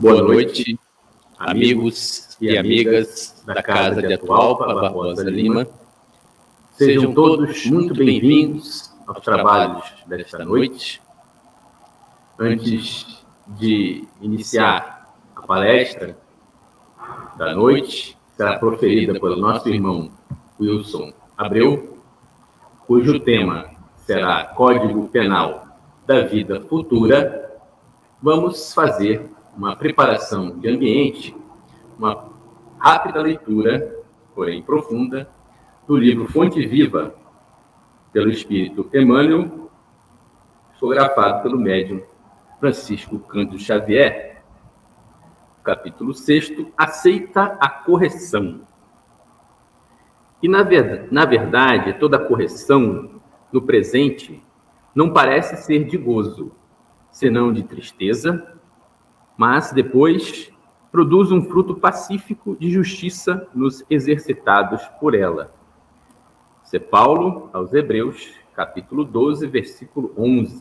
Boa noite, amigos e amigas da Casa de Atualpa Barbosa Lima. Sejam todos muito bem-vindos aos trabalhos desta noite. Antes de iniciar a palestra da noite, será proferida pelo nosso irmão Wilson Abreu, cujo tema será Código Penal da Vida Futura. Vamos fazer uma preparação de ambiente, uma rápida leitura, porém profunda, do livro Fonte Viva, pelo Espírito Emmanuel, fotografado pelo médium Francisco Cândido Xavier. Capítulo 6, aceita a correção. E, na, ver, na verdade, toda correção no presente não parece ser de gozo, senão de tristeza, mas depois produz um fruto pacífico de justiça nos exercitados por ela. Isso é Paulo aos Hebreus, capítulo 12, versículo 11.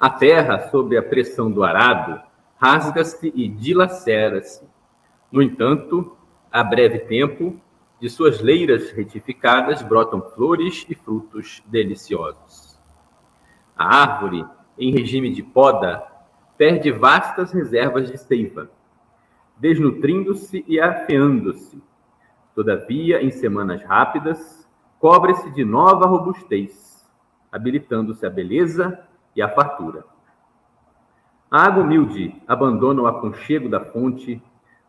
A terra, sob a pressão do arado, rasga-se e dilacera-se. No entanto, a breve tempo, de suas leiras retificadas brotam flores e frutos deliciosos. A árvore, em regime de poda, perde vastas reservas de seiva, desnutrindo-se e afeando-se. Todavia, em semanas rápidas, cobre-se de nova robustez, habilitando-se a beleza e a fartura. A água humilde abandona o aconchego da fonte,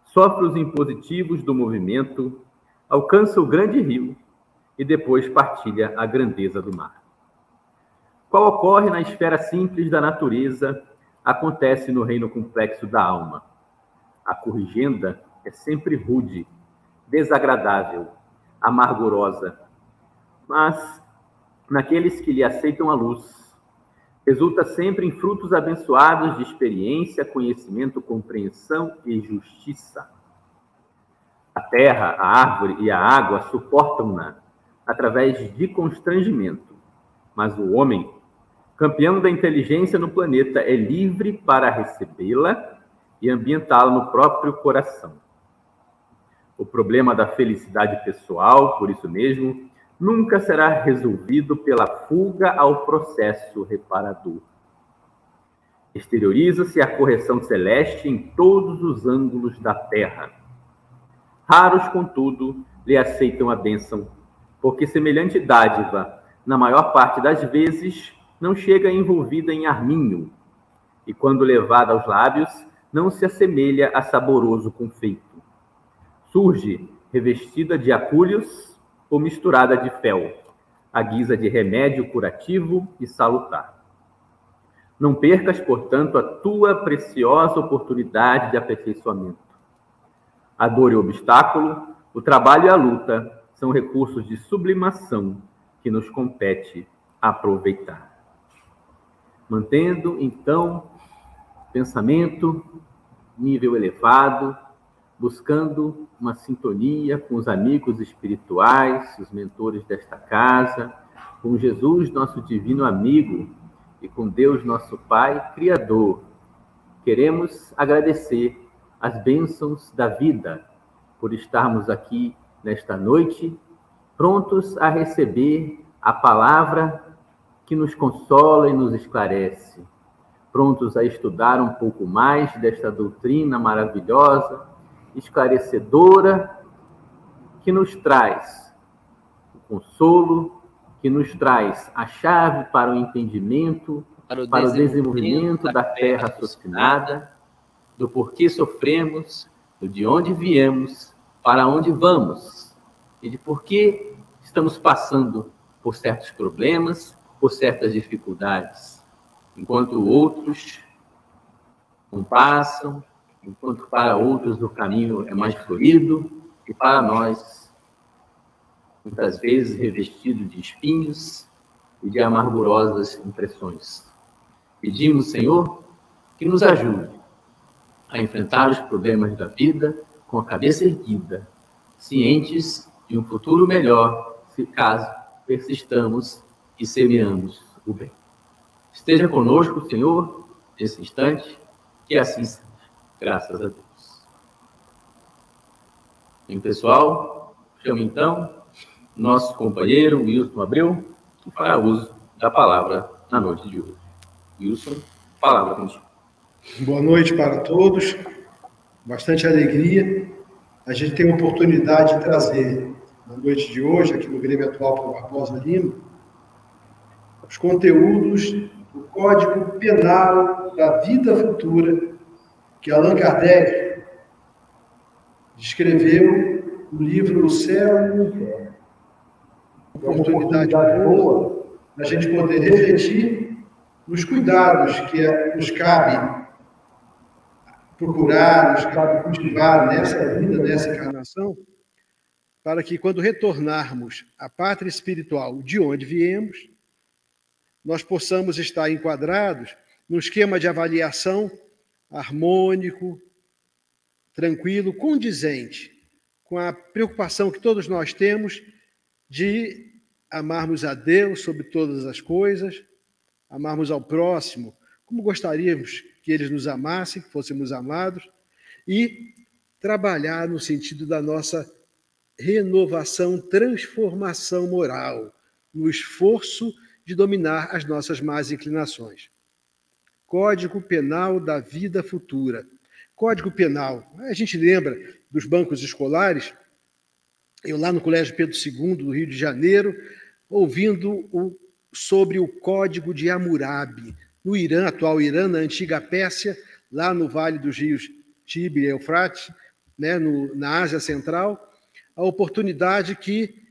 sofre os impositivos do movimento, alcança o grande rio e depois partilha a grandeza do mar. Qual ocorre na esfera simples da natureza acontece no reino complexo da alma. A corrigenda é sempre rude, desagradável, amargurosa, mas naqueles que lhe aceitam a luz, resulta sempre em frutos abençoados de experiência, conhecimento, compreensão e justiça. A terra, a árvore e a água suportam-na através de constrangimento, mas o homem campeão da inteligência no planeta, é livre para recebê-la e ambientá-la no próprio coração. O problema da felicidade pessoal, por isso mesmo, nunca será resolvido pela fuga ao processo reparador. Exterioriza-se a correção celeste em todos os ângulos da terra. Raros, contudo, lhe aceitam a bênção, porque semelhante dádiva, na maior parte das vezes, não chega envolvida em arminho, e quando levada aos lábios, não se assemelha a saboroso confeito. Surge revestida de acúlios ou misturada de fel, à guisa de remédio curativo e salutar. Não percas, portanto, a tua preciosa oportunidade de aperfeiçoamento. A dor e o obstáculo, o trabalho e a luta são recursos de sublimação que nos compete aproveitar mantendo então pensamento nível elevado, buscando uma sintonia com os amigos espirituais, os mentores desta casa, com Jesus, nosso divino amigo, e com Deus, nosso Pai, Criador. Queremos agradecer as bênçãos da vida por estarmos aqui nesta noite, prontos a receber a palavra que nos consola e nos esclarece, prontos a estudar um pouco mais desta doutrina maravilhosa, esclarecedora, que nos traz o consolo, que nos traz a chave para o entendimento, para o, para desenvolvimento, desenvolvimento da terra raciocinada, do porquê sofremos, do de onde viemos, para onde vamos, e de por que estamos passando por certos problemas por certas dificuldades, enquanto outros não passam, enquanto para outros o caminho é mais florido e para nós, muitas vezes revestido de espinhos e de amargurosas impressões. Pedimos, Senhor, que nos ajude a enfrentar os problemas da vida com a cabeça erguida, cientes de um futuro melhor, se caso persistamos e semeamos o bem. Esteja conosco, Senhor, nesse instante, que assim Graças a Deus. E pessoal, chamo então nosso companheiro Wilson Abreu para uso da palavra na noite de hoje. Wilson, palavra contigo. Boa noite para todos. Bastante alegria. A gente tem a oportunidade de trazer na noite de hoje, aqui no Grêmio Atual para Barbosa Lima, os conteúdos do Código Penal da Vida Futura, que Allan Kardec escreveu no livro O Céu e o Inferno. Oportunidade boa da gente poder refletir nos cuidados que nos cabe procurar, nos cabe cultivar nessa vida, nessa encarnação, para que quando retornarmos à pátria espiritual de onde viemos, nós possamos estar enquadrados num esquema de avaliação harmônico, tranquilo, condizente com a preocupação que todos nós temos de amarmos a Deus sobre todas as coisas, amarmos ao próximo como gostaríamos que eles nos amassem, que fôssemos amados, e trabalhar no sentido da nossa renovação, transformação moral, no esforço de dominar as nossas más inclinações. Código Penal da Vida Futura. Código Penal. A gente lembra dos bancos escolares, eu lá no Colégio Pedro II, do Rio de Janeiro, ouvindo o, sobre o Código de Hammurabi, no Irã, atual Irã, na antiga Pérsia, lá no Vale dos Rios Tibre e Eufrates, né, no, na Ásia Central, a oportunidade que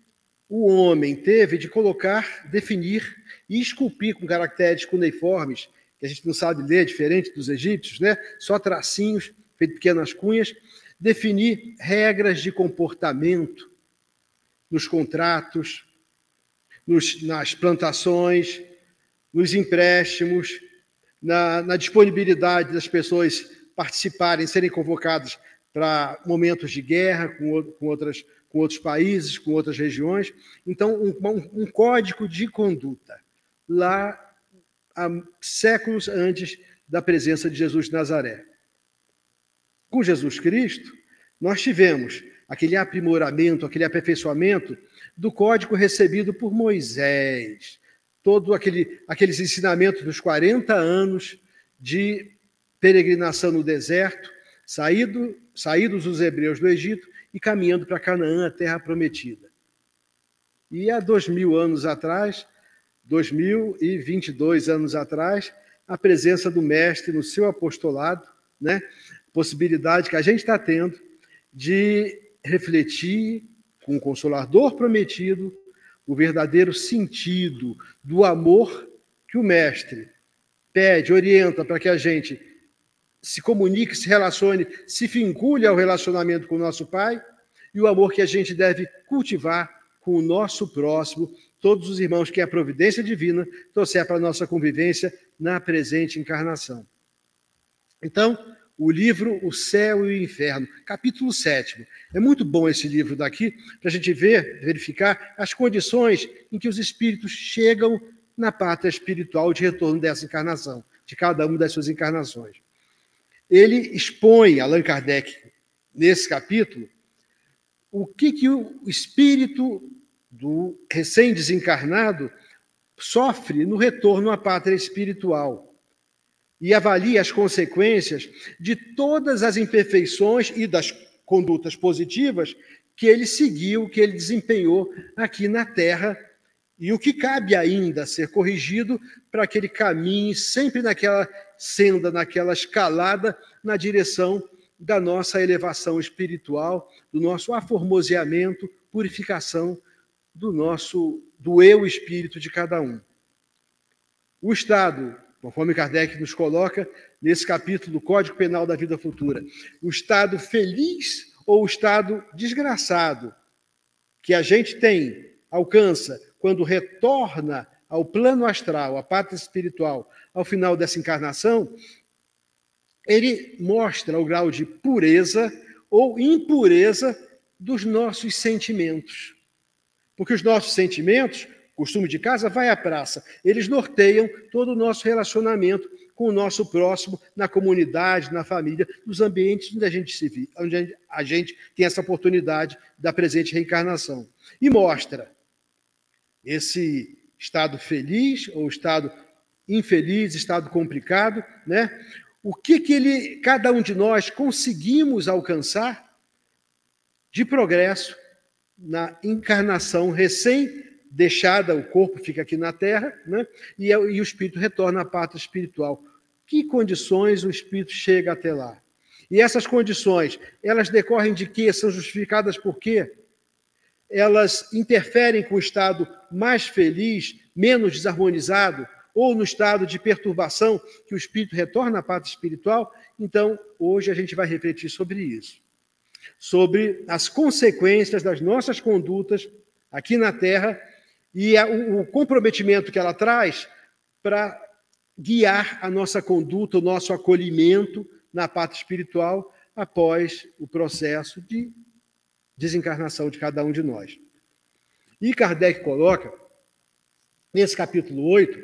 o homem teve de colocar, definir e esculpir com caracteres cuneiformes, que a gente não sabe ler, diferente dos egípcios, né? só tracinhos, feito pequenas cunhas, definir regras de comportamento nos contratos, nos, nas plantações, nos empréstimos, na, na disponibilidade das pessoas participarem, serem convocadas para momentos de guerra com, com, outras, com outros países, com outras regiões. Então, um, um, código de conduta, lá há séculos antes da presença de Jesus de Nazaré. Com Jesus Cristo, nós tivemos aquele aprimoramento, aquele aperfeiçoamento do código recebido por Moisés, todo aquele, aqueles ensinamentos dos 40 anos de peregrinação no deserto, saído, saídos os hebreus do Egito e caminhando para Canaã, a terra prometida. E há dois mil anos atrás, dois mil e vinte e dois anos atrás, a presença do Mestre no seu apostolado, né? possibilidade que a gente está tendo de refletir com o Consolador prometido o verdadeiro sentido do amor que o Mestre pede, orienta para que a gente se comunique, se relacione, se vincule ao relacionamento com o nosso Pai e o amor que a gente deve cultivar com o nosso próximo, todos os irmãos que a providência divina trouxer para a nossa convivência na presente encarnação. Então, o livro O Céu e o Inferno, capítulo 7. É muito bom esse livro daqui, para a gente ver, verificar as condições em que os espíritos chegam na pátria espiritual de retorno dessa encarnação, de cada uma das suas encarnações. Ele expõe, Allan Kardec, nesse capítulo, o que, que o espírito do recém-desencarnado sofre no retorno à pátria espiritual e avalie as consequências de todas as imperfeições e das condutas positivas que ele seguiu, que ele desempenhou aqui na Terra, e o que cabe ainda ser corrigido para que ele caminhe sempre naquela senda, naquela escalada, na direção da nossa elevação espiritual, do nosso aformoseamento, purificação do nosso do eu espírito de cada um. O estado conforme Kardec nos coloca nesse capítulo do Código Penal da Vida Futura. O estado feliz ou o estado desgraçado que a gente tem, alcança, quando retorna ao plano astral, à pátria espiritual, ao final dessa encarnação, ele mostra o grau de pureza ou impureza dos nossos sentimentos. Porque os nossos sentimentos costume de casa, vai à praça. Eles norteiam todo o nosso relacionamento com o nosso próximo, na comunidade, na família, nos ambientes onde a gente se vive, onde a gente tem essa oportunidade da presente reencarnação. E mostra esse estado feliz ou estado infeliz, estado complicado, né? O que que ele, cada um de nós conseguimos alcançar de progresso na encarnação recém deixada, o corpo fica aqui na Terra, né? e, e o espírito retorna à pátria espiritual. Que condições o espírito chega até lá? E essas condições, elas decorrem de quê? São justificadas por quê? Elas interferem com o estado mais feliz, menos desarmonizado, ou no estado de perturbação que o espírito retorna à pátria espiritual? Então, hoje a gente vai refletir sobre isso. Sobre as consequências das nossas condutas aqui na Terra e o comprometimento que ela traz para guiar a nossa conduta, o nosso acolhimento na parte espiritual após o processo de desencarnação de cada um de nós. E Kardec coloca, nesse capítulo 8,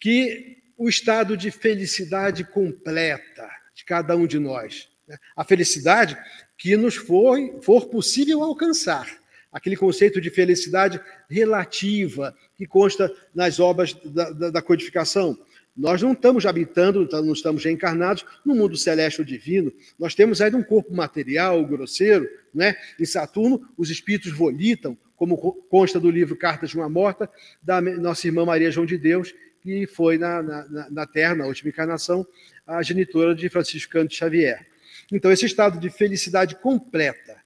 que o estado de felicidade completa de cada um de nós, né? a felicidade que nos for, for possível alcançar aquele conceito de felicidade relativa que consta nas obras da, da, da codificação. Nós não estamos habitando, não estamos reencarnados no mundo celeste ou divino. Nós temos aí um corpo material, grosseiro, né? Em Saturno, os espíritos volitam, como consta do livro Cartas de uma Morta, da nossa irmã Maria João de Deus, que foi na, na, na Terra, na última encarnação, a genitora de Francisco Canto Xavier. Então, esse estado de felicidade completa,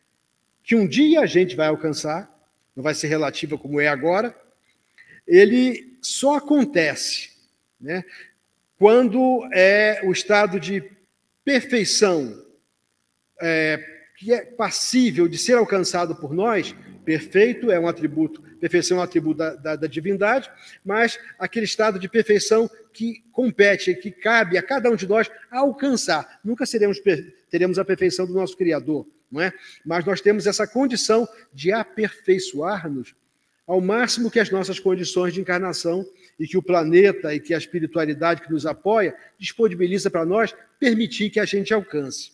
que um dia a gente vai alcançar, não vai ser relativa como é agora, ele só acontece né, quando é o estado de perfeição é, que é passível de ser alcançado por nós, perfeito é um atributo, perfeição é um atributo da, da, da, divindade, mas aquele estado de perfeição que compete, que cabe a cada um de nós alcançar. Nunca seremos, teremos a perfeição do nosso Criador, não é? Mas nós temos essa condição de aperfeiçoar-nos ao máximo que as nossas condições de encarnação e que o planeta e que a espiritualidade que nos apoia disponibiliza para nós permitir que a gente alcance.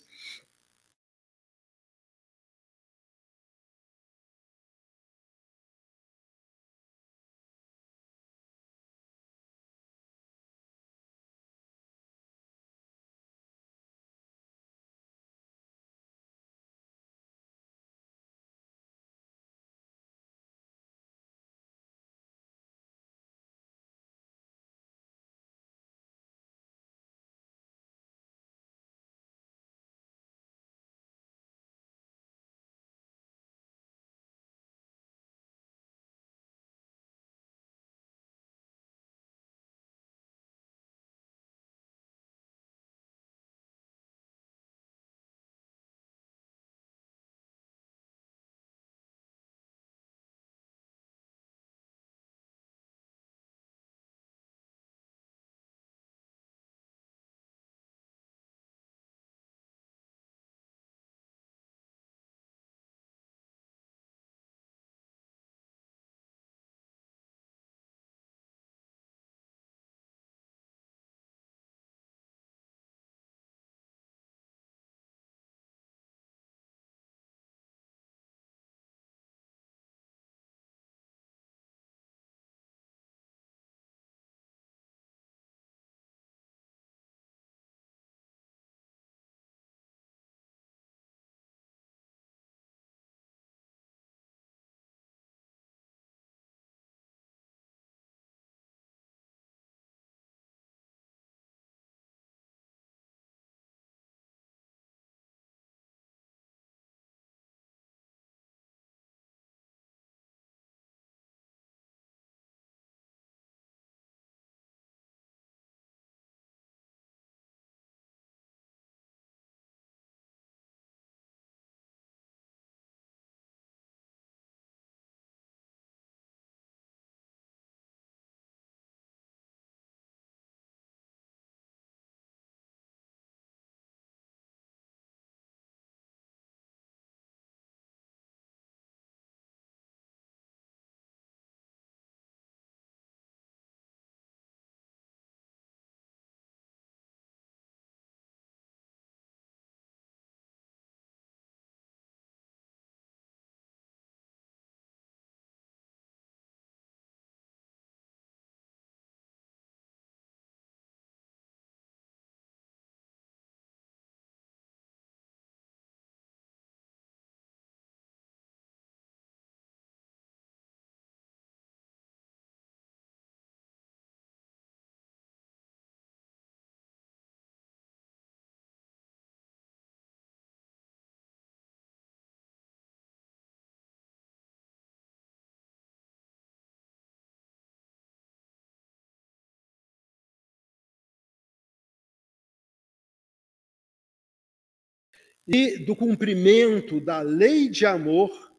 E do cumprimento da lei de amor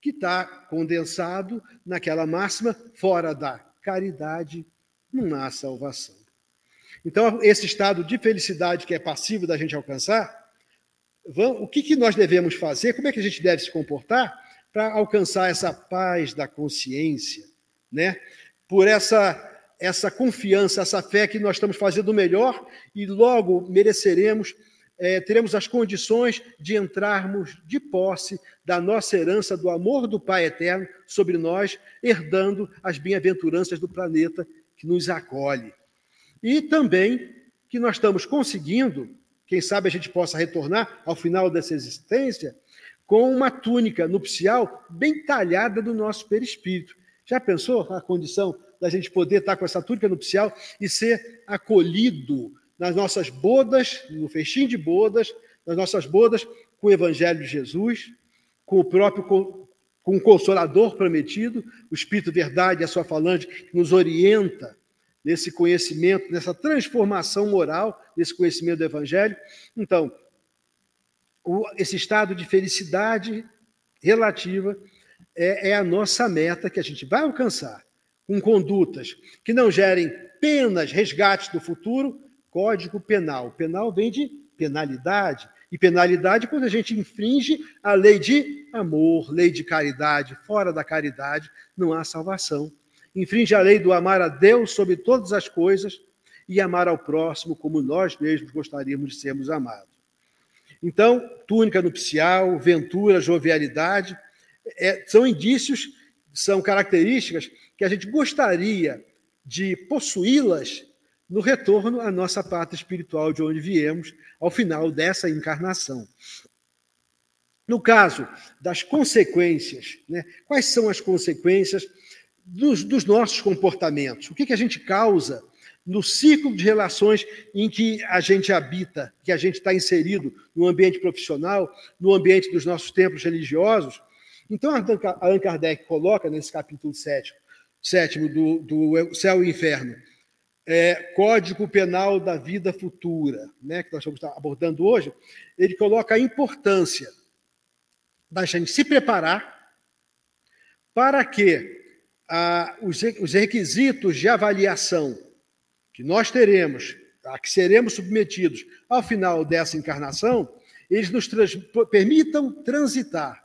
que está condensado naquela máxima, fora da caridade não há salvação. Então, esse estado de felicidade que é passivo da gente alcançar, o que, que nós devemos fazer, como é que a gente deve se comportar para alcançar essa paz da consciência, né? por essa, essa confiança, essa fé que nós estamos fazendo o melhor e logo mereceremos é, teremos as condições de entrarmos de posse da nossa herança do amor do Pai eterno sobre nós, herdando as bem-aventuranças do planeta que nos acolhe. E também que nós estamos conseguindo, quem sabe a gente possa retornar ao final dessa existência, com uma túnica nupcial bem talhada do nosso perispírito. Já pensou a condição da gente poder estar com essa túnica nupcial e ser acolhido nas nossas bodas, no festim de bodas, nas nossas bodas com o Evangelho de Jesus, com o próprio com o Consolador prometido, o Espírito Verdade, a sua falange, que nos orienta nesse conhecimento, nessa transformação moral, nesse conhecimento do Evangelho. Então, esse estado de felicidade relativa é, é a nossa meta que a gente vai alcançar, com condutas que não gerem penas, resgates do futuro, Código Penal. Penal vem de penalidade. E penalidade quando a gente infringe a lei de amor, lei de caridade. Fora da caridade não há salvação. Infringe a lei do amar a Deus sobre todas as coisas e amar ao próximo como nós mesmos gostaríamos de sermos amados. Então, túnica nupcial, ventura, jovialidade, é, são indícios, são características que a gente gostaria de possuí-las no retorno à nossa pátria espiritual de onde viemos, ao final dessa encarnação. No caso das consequências, né, quais são as consequências dos, dos nossos comportamentos? O que, que a gente causa no ciclo de relações em que a gente habita, que a gente está inserido no ambiente profissional, no ambiente dos nossos templos religiosos? Então, Allan Kardec coloca nesse capítulo sétimo, sétimo do, do Céu e Inferno, é, Código Penal da Vida Futura, né, que nós estamos abordando hoje, ele coloca a importância da gente se preparar para que ah, os, os requisitos de avaliação que nós teremos, a que seremos submetidos ao final dessa encarnação, eles nos trans, permitam transitar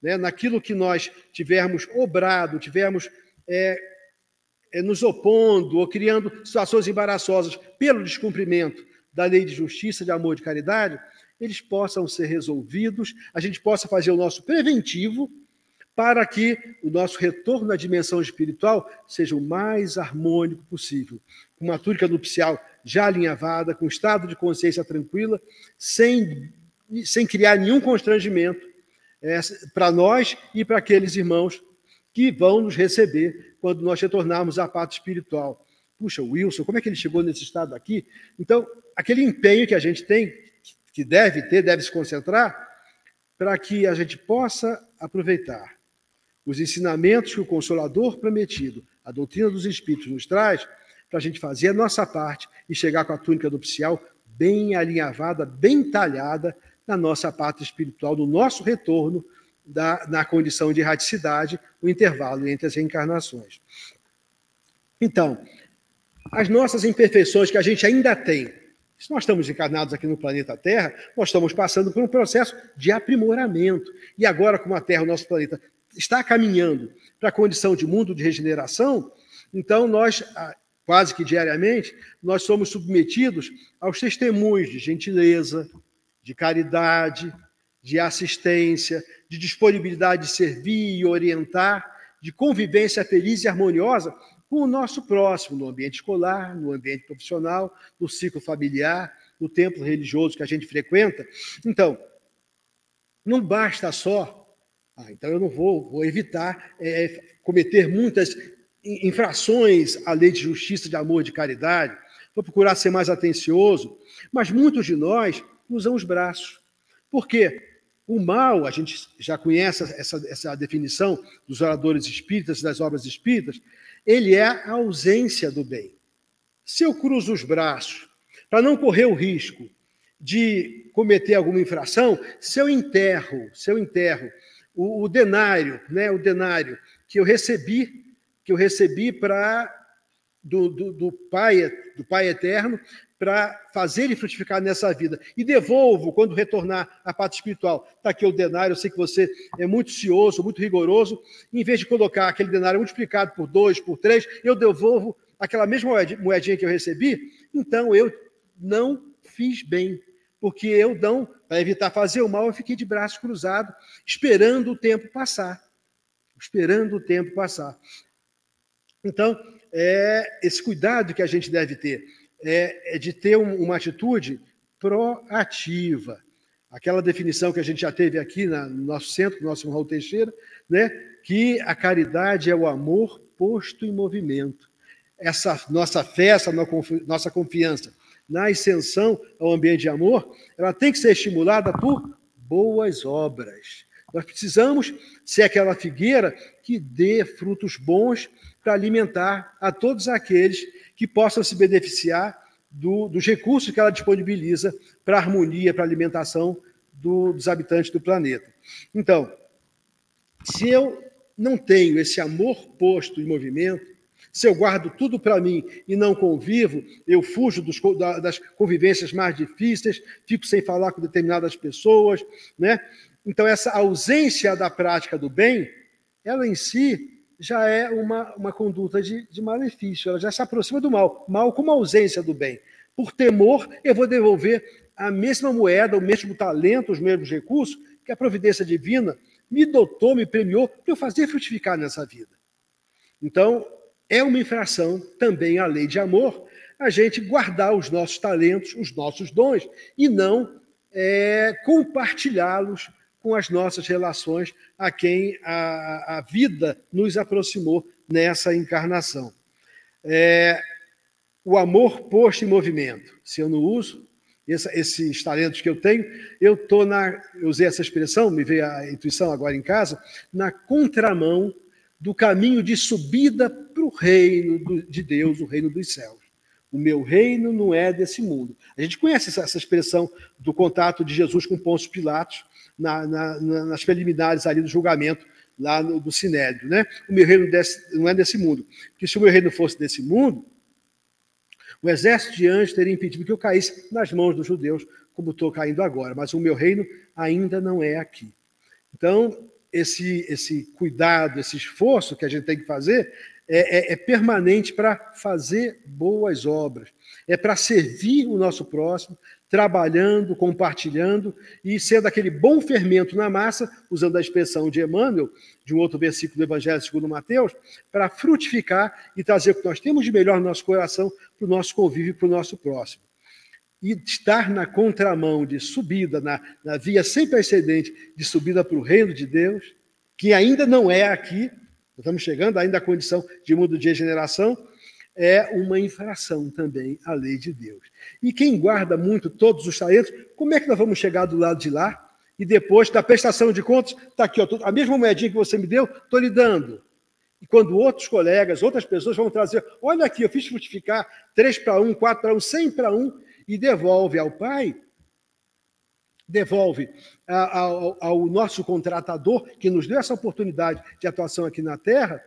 né, naquilo que nós tivermos obrado, tivermos é, nos opondo ou criando situações embaraçosas pelo descumprimento da lei de justiça, de amor e de caridade, eles possam ser resolvidos, a gente possa fazer o nosso preventivo para que o nosso retorno à dimensão espiritual seja o mais harmônico possível. Com uma túnica nupcial já alinhavada, com estado de consciência tranquila, sem, sem criar nenhum constrangimento é, para nós e para aqueles irmãos que vão nos receber quando nós retornarmos à parte espiritual. Puxa, Wilson, como é que ele chegou nesse estado aqui? Então, aquele empenho que a gente tem, que deve ter, deve se concentrar, para que a gente possa aproveitar os ensinamentos que o Consolador prometido, a doutrina dos Espíritos, nos traz, para a gente fazer a nossa parte e chegar com a túnica nupcial bem alinhavada, bem talhada na nossa parte espiritual, no nosso retorno da, na condição de erraticidade, o intervalo entre as reencarnações. Então, as nossas imperfeições que a gente ainda tem, se nós estamos encarnados aqui no planeta Terra, nós estamos passando por um processo de aprimoramento. E agora, como a Terra, o nosso planeta, está caminhando para a condição de mundo de regeneração, então nós, quase que diariamente, nós somos submetidos aos testemunhos de gentileza, de caridade, de assistência, de disponibilidade de servir e orientar, de convivência feliz e harmoniosa com o nosso próximo, no ambiente escolar, no ambiente profissional, no ciclo familiar, no templo religioso que a gente frequenta. Então, não basta só. Ah, então eu não vou, vou evitar é, cometer muitas infrações à lei de justiça, de amor, de caridade. Vou procurar ser mais atencioso. Mas muitos de nós usam os braços. Por quê? O mal, a gente já conhece essa, essa definição dos oradores espíritas, das obras espíritas, ele é a ausência do bem. Se eu cruzo os braços para não correr o risco de cometer alguma infração, se eu enterro, se eu enterro o, o denário, né, o denário que eu recebi, que eu recebi para do, do, do, Pai, do Pai Eterno, para fazer ele frutificar nessa vida. E devolvo quando retornar à parte espiritual. Está aqui o denário, eu sei que você é muito cioso, muito rigoroso. Em vez de colocar aquele denário multiplicado por dois, por três, eu devolvo aquela mesma moedinha que eu recebi. Então eu não fiz bem, porque eu não, para evitar fazer o mal, eu fiquei de braços cruzados, esperando o tempo passar. Esperando o tempo passar. Então, é esse cuidado que a gente deve ter é, é de ter um, uma atitude proativa. Aquela definição que a gente já teve aqui na, no nosso centro, no nosso Raul Teixeira, né, que a caridade é o amor posto em movimento. Essa nossa fé, essa nossa confiança na ascensão ao ambiente de amor, ela tem que ser estimulada por boas obras. Nós precisamos ser aquela figueira que dê frutos bons para alimentar a todos aqueles que possam se beneficiar do, dos recursos que ela disponibiliza para a harmonia, para a alimentação do, dos habitantes do planeta. Então, se eu não tenho esse amor posto em movimento, se eu guardo tudo para mim e não convivo, eu fujo dos, das convivências mais difíceis, fico sem falar com determinadas pessoas, né? Então, essa ausência da prática do bem, ela em si já é uma, uma conduta de, de malefício, ela já se aproxima do mal, mal como ausência do bem. Por temor, eu vou devolver a mesma moeda, o mesmo talento, os mesmos recursos que a providência divina me dotou, me premiou para eu fazer frutificar nessa vida. Então, é uma infração também à lei de amor a gente guardar os nossos talentos, os nossos dons, e não é, compartilhá-los com as nossas relações a quem a, a vida nos aproximou nessa encarnação. É, o amor posto em movimento. Se eu não uso essa, esses talentos que eu tenho, eu estou na. Eu usei essa expressão, me veio a intuição agora em casa, na contramão do caminho de subida para o reino do, de Deus, o reino dos céus. O meu reino não é desse mundo. A gente conhece essa, essa expressão do contato de Jesus com Pôncio Pilatos, na, na, nas preliminares ali do julgamento lá no, do Sinédrio. Né? O meu reino desse, não é desse mundo. Porque se o meu reino fosse desse mundo, o exército de anjos teria impedido que eu caísse nas mãos dos judeus, como estou caindo agora. Mas o meu reino ainda não é aqui. Então, esse, esse cuidado, esse esforço que a gente tem que fazer é, é, é permanente para fazer boas obras, é para servir o nosso próximo, trabalhando, compartilhando e sendo aquele bom fermento na massa, usando a expressão de Emmanuel, de um outro versículo do Evangelho segundo Mateus, para frutificar e trazer o que nós temos de melhor no nosso coração para o nosso convívio, para o nosso próximo. E estar na contramão de subida, na, na via sem precedente de subida para o reino de Deus, que ainda não é aqui, estamos chegando ainda à condição de mundo de regeneração, é uma infração também à lei de Deus. E quem guarda muito todos os talentos, como é que nós vamos chegar do lado de lá? E depois da prestação de contas, está aqui, ó, a mesma moedinha que você me deu, estou lhe dando. E quando outros colegas, outras pessoas vão trazer, olha aqui, eu fiz frutificar 3 para 1, 4 para 1, 100 para 1, e devolve ao pai, devolve ao, nosso contratador, que nos deu essa oportunidade de atuação aqui na Terra,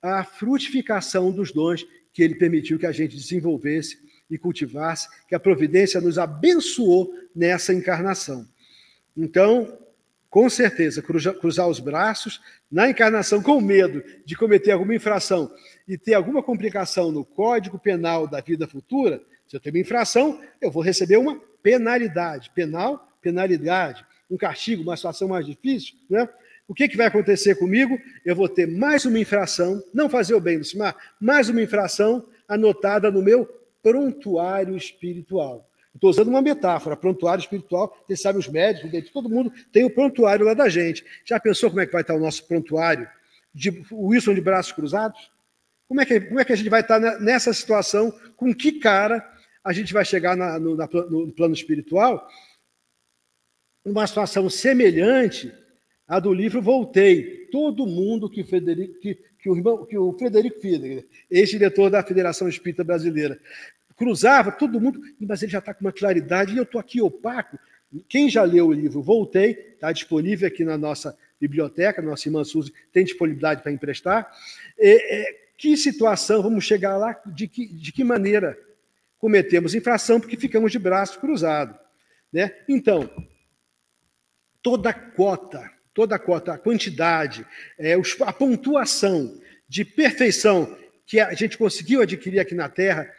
a frutificação dos dons que ele permitiu que a gente desenvolvesse e cultivasse, que a providência nos abençoou nessa encarnação. Então, com certeza, cruzar os braços na encarnação com medo de cometer alguma infração e ter alguma complicação no Código Penal da vida futura, se eu tenho uma infração, eu vou receber uma penalidade. Penal, penalidade, um castigo, uma situação mais difícil, né? O que, que vai acontecer comigo? Eu vou ter mais uma infração, não fazer o bem, Lucimar, mais uma infração anotada no meu prontuário espiritual. Estou usando uma metáfora, prontuário espiritual, vocês sabem, os médicos, todo mundo tem o prontuário lá da gente. Já pensou como é que vai estar o nosso prontuário? De Wilson de braços cruzados? Como é, que, como é que a gente vai estar nessa situação? Com que cara a gente vai chegar na, no, na, no plano espiritual? Uma situação semelhante à do livro Voltei. Todo mundo que, Frederico, que, que, o, irmão, que o Frederico Fiedler, ex-diretor da Federação Espírita Brasileira, cruzava, todo mundo, mas ele já está com uma claridade, e eu estou aqui opaco. Quem já leu o livro Voltei, está disponível aqui na nossa biblioteca, nossa irmã Suzy tem disponibilidade para emprestar. É, é, que situação vamos chegar lá? De que, de que maneira cometemos infração porque ficamos de braço cruzado? Né? Então, toda a cota, toda a cota, a quantidade, é, a pontuação de perfeição que a gente conseguiu adquirir aqui na Terra,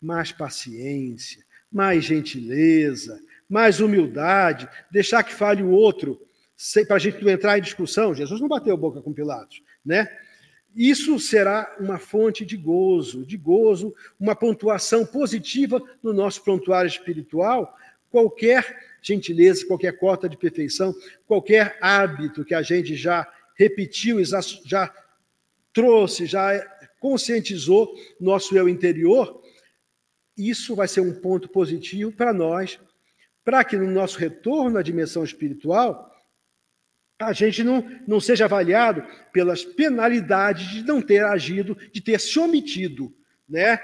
mais paciência, mais gentileza, mais humildade, deixar que fale o outro, para a gente não entrar em discussão. Jesus não bateu boca com Pilatos, né? Isso será uma fonte de gozo, de gozo, uma pontuação positiva no nosso prontuário espiritual. Qualquer gentileza, qualquer cota de perfeição, qualquer hábito que a gente já repetiu, já trouxe, já conscientizou nosso eu interior, isso vai ser um ponto positivo para nós, para que no nosso retorno à dimensão espiritual, a gente não, não seja avaliado pelas penalidades de não ter agido, de ter se omitido, né?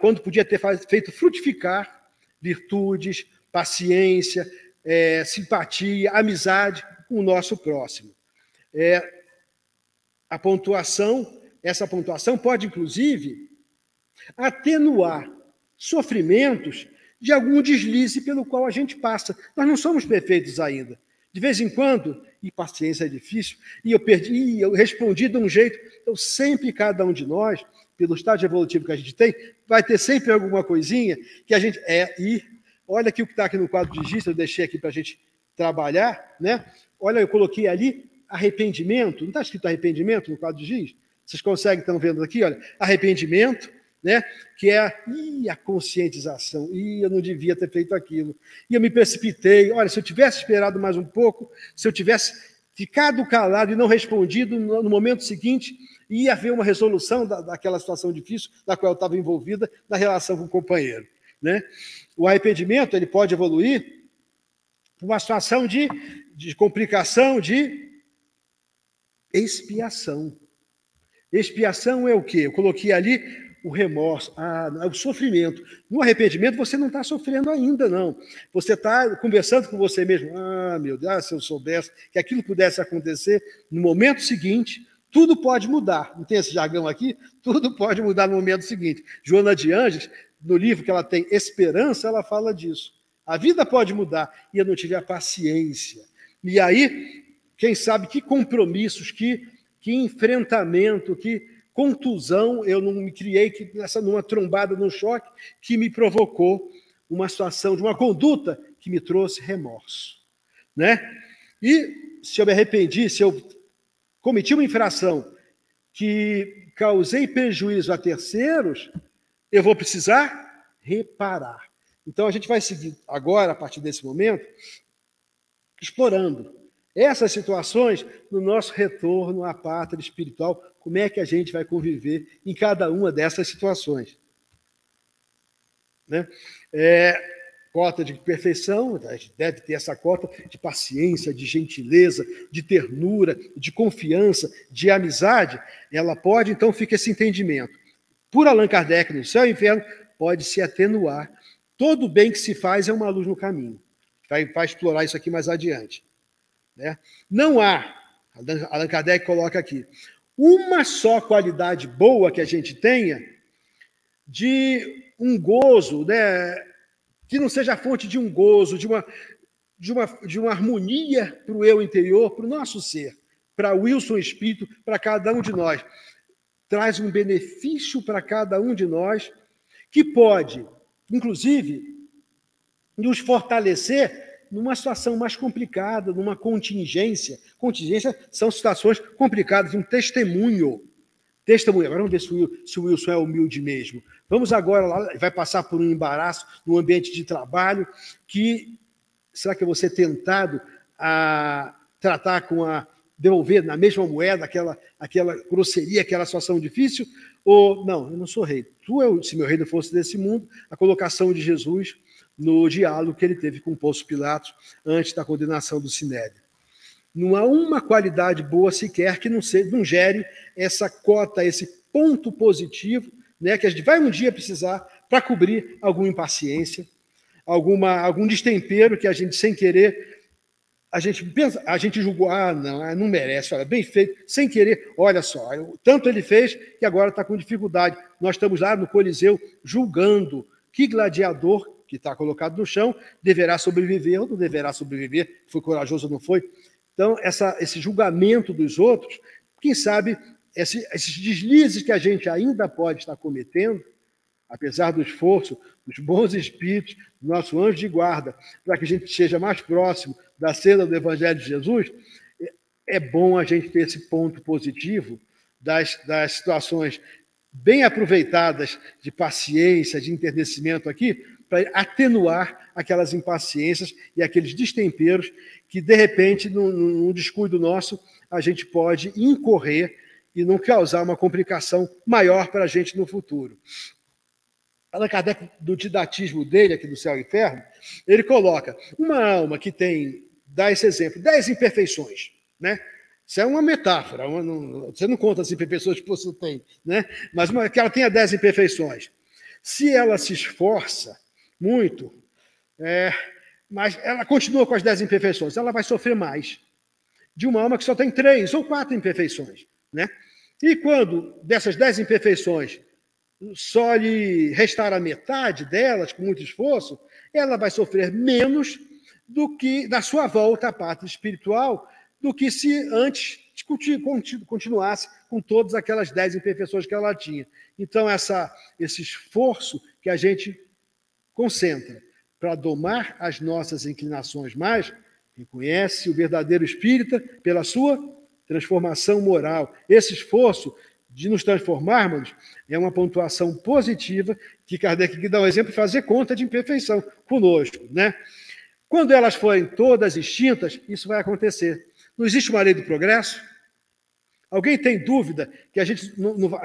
quando podia ter feito frutificar virtudes, paciência, é, simpatia, amizade com o nosso próximo. É, a pontuação, essa pontuação pode, inclusive, atenuar sofrimentos de algum deslize pelo qual a gente passa. Nós não somos perfeitos ainda. De vez em quando, e paciência é difícil, e eu perdi, e eu respondi de um jeito. Então, sempre cada um de nós, pelo estágio evolutivo que a gente tem, vai ter sempre alguma coisinha que a gente. É, e olha aqui o que está aqui no quadro de registro, eu deixei aqui para a gente trabalhar, né? Olha, eu coloquei ali arrependimento, não está escrito arrependimento no quadro de giz? Vocês conseguem, estão vendo aqui, olha, arrependimento, né? que é a, ih, a conscientização. Ih, eu não devia ter feito aquilo. E eu me precipitei. Olha, se eu tivesse esperado mais um pouco, se eu tivesse ficado calado e não respondido no, no momento seguinte, ia haver uma resolução da, daquela situação difícil na qual eu estava envolvida na relação com o companheiro. Né? O arrependimento ele pode evoluir para uma situação de, de complicação de expiação. Expiação é o quê? Eu coloquei ali o remorso, a, o sofrimento. No arrependimento, você não está sofrendo ainda, não. Você está conversando com você mesmo. Ah, meu Deus, ah, se eu soubesse que aquilo pudesse acontecer, no momento seguinte, tudo pode mudar. Não tem esse jargão aqui? Tudo pode mudar no momento seguinte. Joana de Anjos, no livro que ela tem Esperança, ela fala disso. A vida pode mudar e eu não tive a paciência. E aí, quem sabe que compromissos, que, que enfrentamento, que contusão, eu não me criei que, nessa, numa trombada, num choque, que me provocou uma situação de uma conduta que me trouxe remorso. Né? E se eu me arrependi, se eu cometi uma infração que causei prejuízo a terceiros, eu vou precisar reparar. Então a gente vai seguir agora, a partir desse momento, explorando essas situações no nosso retorno à pátria espiritual, como é que a gente vai conviver em cada uma dessas situações. Né? É, cota de perfeição, a gente deve ter essa cota de paciência, de gentileza, de ternura, de confiança, de amizade. Ela pode, então, fica esse entendimento. Por Allan Kardec, no céu e inferno, pode se atenuar. Todo bem que se faz é uma luz no caminho. Vai, vai explorar isso aqui mais adiante. Né? Não há, Allan Kardec coloca aqui, uma só qualidade boa que a gente tenha de um gozo, né, que não seja fonte de um gozo, de uma, de uma, de uma harmonia para o eu interior, para o nosso ser, para Wilson Espírito, para cada um de nós. Traz um benefício para cada um de nós, que pode, inclusive, nos fortalecer numa situação mais complicada, numa contingência. Contingência são situações complicadas, um testemunho. Testemunho. Agora vamos ver se o, o Wilson é humilde mesmo. Vamos agora lá, vai passar por um embaraço no ambiente de trabalho que será que eu vou ser tentado a tratar com a devolver na mesma moeda aquela aquela grosseria, aquela situação difícil? Ou não, eu não sou rei. Tu, eu, se meu reino fosse desse mundo, a colocação de Jesus no diálogo que ele teve com Pôncio Pilatos antes da condenação do Sinédrio. Não há uma qualidade boa sequer que não, se, não gere essa cota, esse ponto positivo né, que a gente vai um dia precisar para cobrir alguma impaciência, alguma, algum destempero que a gente, sem querer, a gente pensa, a gente julgou, ah, não, ah, não merece, olha, bem feito, sem querer, olha só, tanto ele fez que agora está com dificuldade. Nós estamos lá no Coliseu julgando que gladiador que está colocado no chão deverá sobreviver ou não deverá sobreviver, foi corajoso ou não foi. Então, essa, esse julgamento dos outros, quem sabe esse, esses deslizes que a gente ainda pode estar cometendo, apesar do esforço dos bons espíritos, do nosso anjo de guarda, para que a gente seja mais próximo da cena do Evangelho de Jesus, é bom a gente ter esse ponto positivo das, das situações bem aproveitadas de paciência, de enternecimento aqui, para atenuar aquelas impaciências e aqueles destemperos que, de repente, num, num descuido nosso, a gente pode incorrer e não causar uma complicação maior para a gente no futuro. Allan Kardec, do didatismo dele, aqui do Céu e Inferno, ele coloca uma alma que tem, dá esse exemplo, dez imperfeições, né? Isso é uma metáfora, uma, não, você não conta as imperfeições que você tem, né? mas uma, que ela tenha dez imperfeições. Se ela se esforça muito, é, mas ela continua com as dez imperfeições, ela vai sofrer mais de uma alma que só tem três ou quatro imperfeições. Né? E quando dessas dez imperfeições só lhe restar a metade delas, com muito esforço, ela vai sofrer menos do que na sua volta à pátria espiritual do que se antes continuasse com todas aquelas dez imperfeições que ela tinha. Então, essa, esse esforço que a gente concentra para domar as nossas inclinações mais, reconhece o verdadeiro espírita pela sua transformação moral. Esse esforço de nos transformarmos é uma pontuação positiva que Kardec dá um exemplo de fazer conta de imperfeição conosco. Né? Quando elas forem todas extintas, isso vai acontecer. Não existe uma lei do progresso? Alguém tem dúvida que a gente,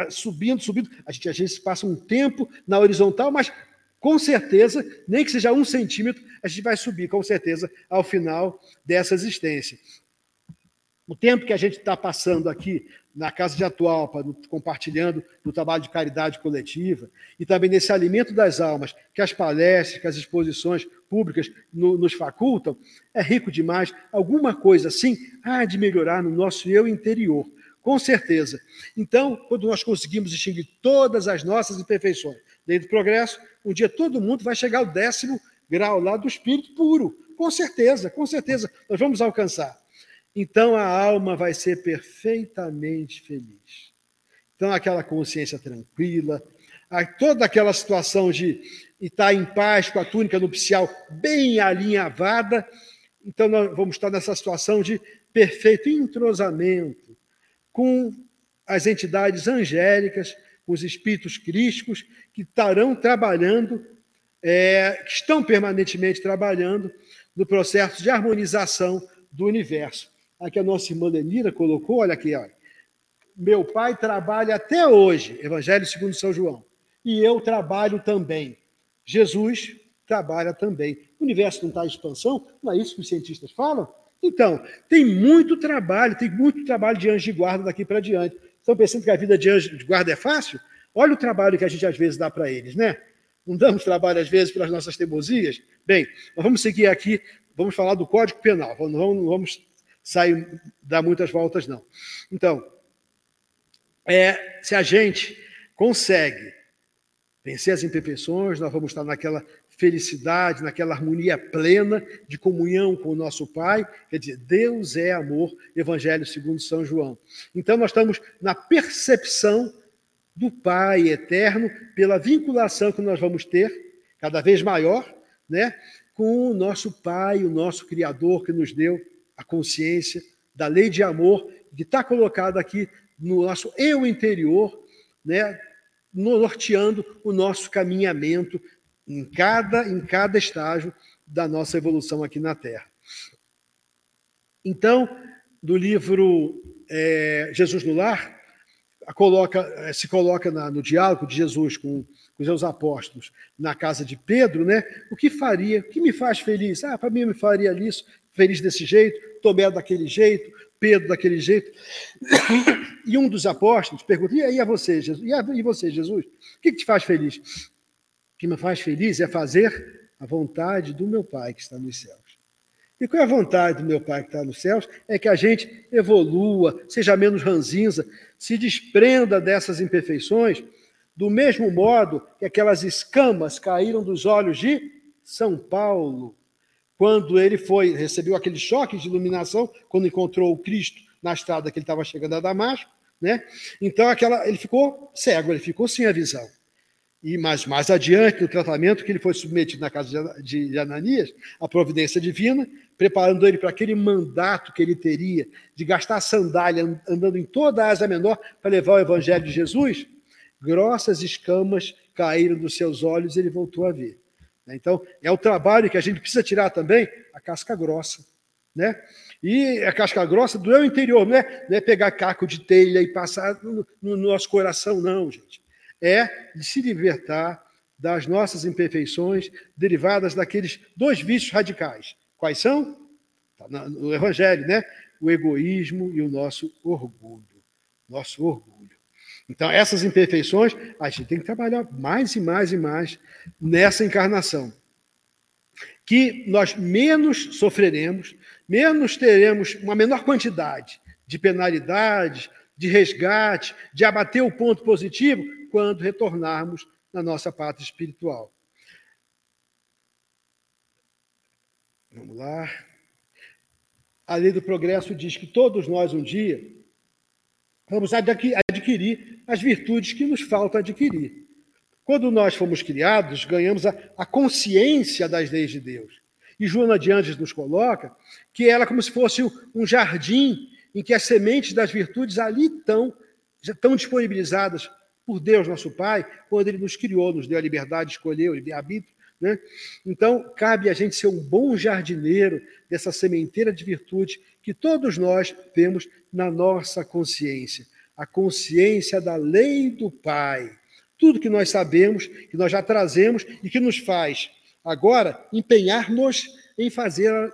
subindo, subindo, a gente às vezes passa um tempo na horizontal, mas com certeza, nem que seja um centímetro, a gente vai subir, com certeza, ao final dessa existência. O tempo que a gente está passando aqui na Casa de Atualpa, compartilhando no trabalho de caridade coletiva, e também nesse alimento das almas, que as palestras, que as exposições públicas no, nos facultam, é rico demais. Alguma coisa assim há de melhorar no nosso eu interior, com certeza. Então, quando nós conseguimos distinguir todas as nossas imperfeições dentro do progresso, um dia todo mundo vai chegar ao décimo grau lá do espírito puro. Com certeza, com certeza, nós vamos alcançar então a alma vai ser perfeitamente feliz. Então, aquela consciência tranquila, toda aquela situação de estar em paz com a túnica nupcial bem alinhavada, então nós vamos estar nessa situação de perfeito entrosamento com as entidades angélicas, com os espíritos crísticos que estarão trabalhando, é, que estão permanentemente trabalhando no processo de harmonização do universo. Aqui a nossa irmã Lenira colocou, olha aqui, olha. Meu pai trabalha até hoje, Evangelho segundo São João, e eu trabalho também. Jesus trabalha também. O universo não está em expansão? Não é isso que os cientistas falam? Então, tem muito trabalho, tem muito trabalho de anjo de guarda daqui para diante. Estão pensando que a vida de anjo de guarda é fácil? Olha o trabalho que a gente às vezes dá para eles, né? Não damos trabalho às vezes pelas nossas teimosias? Bem, nós vamos seguir aqui, vamos falar do Código Penal. Vamos, vamos sai, dá muitas voltas, não. Então, é, se a gente consegue vencer as imperfeições, nós vamos estar naquela felicidade, naquela harmonia plena de comunhão com o nosso Pai. Quer dizer, Deus é amor, Evangelho segundo São João. Então, nós estamos na percepção do Pai eterno pela vinculação que nós vamos ter, cada vez maior, né, com o nosso Pai, o nosso Criador que nos deu a consciência da lei de amor que está colocada aqui no nosso eu interior, né, norteando o nosso caminhamento em cada, em cada estágio da nossa evolução aqui na Terra. Então, do livro é, Jesus no Lar, coloca, é, se coloca na, no diálogo de Jesus com, com os seus apóstolos na casa de Pedro, né? O que faria? O que me faz feliz? Ah, para mim me faria isso, feliz desse jeito, Tomé daquele jeito, Pedro daquele jeito. E um dos apóstolos pergunta: e aí a você, Jesus? E, você, Jesus? O que, que te faz feliz? O que me faz feliz é fazer a vontade do meu Pai que está nos céus. E qual é a vontade do meu Pai que está nos céus? É que a gente evolua, seja menos ranzinza, se desprenda dessas imperfeições, do mesmo modo que aquelas escamas caíram dos olhos de São Paulo, quando ele foi, recebeu aquele choque de iluminação, quando encontrou o Cristo na estrada que ele estava chegando a Damasco, né? Então aquela, ele ficou cego, ele ficou sem a visão. E mais, mais adiante, no tratamento que ele foi submetido na casa de Ananias, a providência divina, preparando ele para aquele mandato que ele teria de gastar sandália andando em toda a Ásia Menor para levar o evangelho de Jesus, grossas escamas caíram dos seus olhos e ele voltou a ver. Então, é o trabalho que a gente precisa tirar também a casca grossa. Né? E a casca grossa do eu interior, não é, não é pegar caco de telha e passar no, no nosso coração, não, gente é de se libertar das nossas imperfeições derivadas daqueles dois vícios radicais. Quais são? Tá no Evangelho, né? O egoísmo e o nosso orgulho. Nosso orgulho. Então, essas imperfeições, a gente tem que trabalhar mais e mais e mais nessa encarnação. Que nós menos sofreremos, menos teremos uma menor quantidade de penalidades, de resgate, de abater o ponto positivo, quando retornarmos na nossa pátria espiritual. Vamos lá. A lei do progresso diz que todos nós um dia vamos adquirir as virtudes que nos falta adquirir. Quando nós fomos criados, ganhamos a, a consciência das leis de Deus. E Joana de Andes nos coloca que ela é como se fosse um jardim em que as sementes das virtudes ali estão, já estão disponibilizadas por Deus, nosso Pai, quando Ele nos criou, nos deu a liberdade de escolher, o livre-arbítrio. Né? Então, cabe a gente ser um bom jardineiro dessa sementeira de virtude que todos nós temos na nossa consciência. A consciência da lei do Pai. Tudo que nós sabemos, que nós já trazemos e que nos faz, agora, empenhar-nos em fazer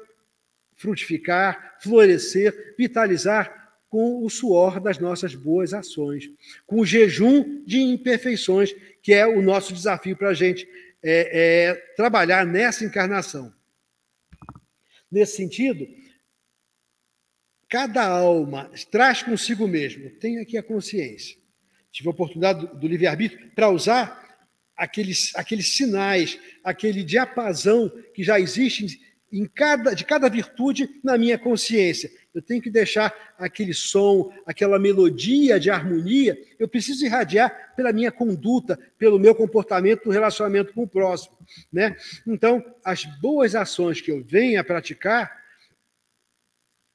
frutificar, florescer, vitalizar com o suor das nossas boas ações, com o jejum de imperfeições, que é o nosso desafio para a gente é, é, trabalhar nessa encarnação. Nesse sentido, cada alma traz consigo mesmo, tem aqui a consciência. Tive a oportunidade do, do livre-arbítrio para usar aqueles, aqueles sinais, aquele diapasão que já existe em cada, de cada virtude na minha consciência eu tenho que deixar aquele som, aquela melodia de harmonia, eu preciso irradiar pela minha conduta, pelo meu comportamento no relacionamento com o próximo. Né? Então, as boas ações que eu venho a praticar,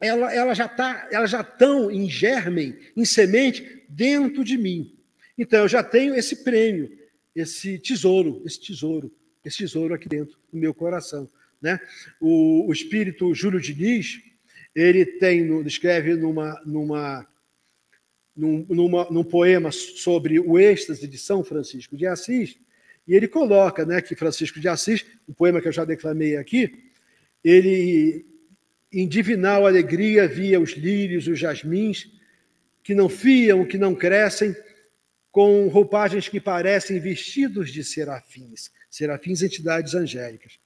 ela, ela já tá, elas já estão em germen, em semente, dentro de mim. Então, eu já tenho esse prêmio, esse tesouro, esse tesouro, esse tesouro aqui dentro do meu coração. Né? O, o espírito Júlio Diniz, ele tem, escreve numa, numa, num, numa, num poema sobre o êxtase de São Francisco de Assis, e ele coloca né, que Francisco de Assis, um poema que eu já declamei aqui, ele, em divinal alegria, via os lírios, os jasmins, que não fiam, que não crescem, com roupagens que parecem vestidos de serafins, serafins entidades angélicas.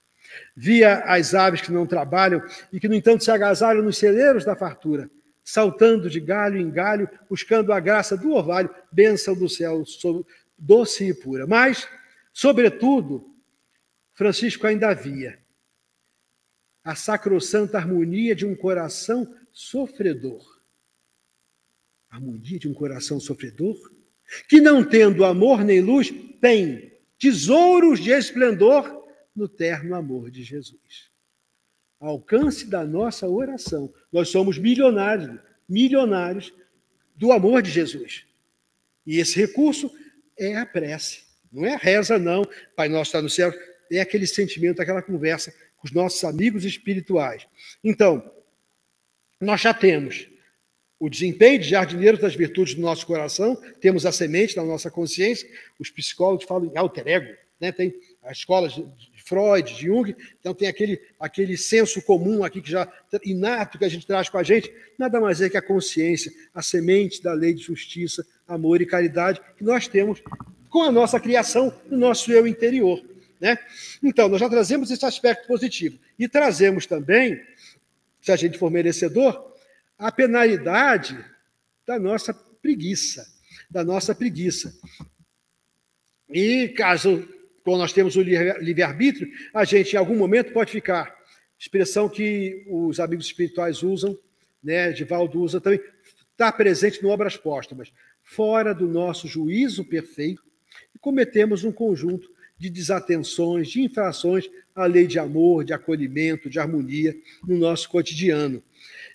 Via as aves que não trabalham e que, no entanto, se agasalham nos celeiros da fartura, saltando de galho em galho, buscando a graça do orvalho, bênção do céu, doce e pura. Mas, sobretudo, Francisco ainda via a sacrossanta harmonia de um coração sofredor. Harmonia de um coração sofredor, que não tendo amor nem luz, tem tesouros de esplendor no terno amor de Jesus. alcance da nossa oração. Nós somos milionários, milionários do amor de Jesus. E esse recurso é a prece. Não é a reza, não. Pai nosso está no céu. É aquele sentimento, aquela conversa com os nossos amigos espirituais. Então, nós já temos o desempenho de jardineiros das virtudes do nosso coração, temos a semente da nossa consciência, os psicólogos falam em alter ego, né? tem as escolas Freud, de Jung, então tem aquele, aquele senso comum aqui que já inato que a gente traz com a gente, nada mais é que a consciência, a semente da lei de justiça, amor e caridade que nós temos com a nossa criação no nosso eu interior. Né? Então, nós já trazemos esse aspecto positivo. E trazemos também, se a gente for merecedor, a penalidade da nossa preguiça. Da nossa preguiça. E caso, quando nós temos o livre-arbítrio, a gente em algum momento pode ficar, expressão que os amigos espirituais usam, né, Divaldo usa também, está presente no Obras Póstumas, fora do nosso juízo perfeito, e cometemos um conjunto de desatenções, de infrações à lei de amor, de acolhimento, de harmonia no nosso cotidiano.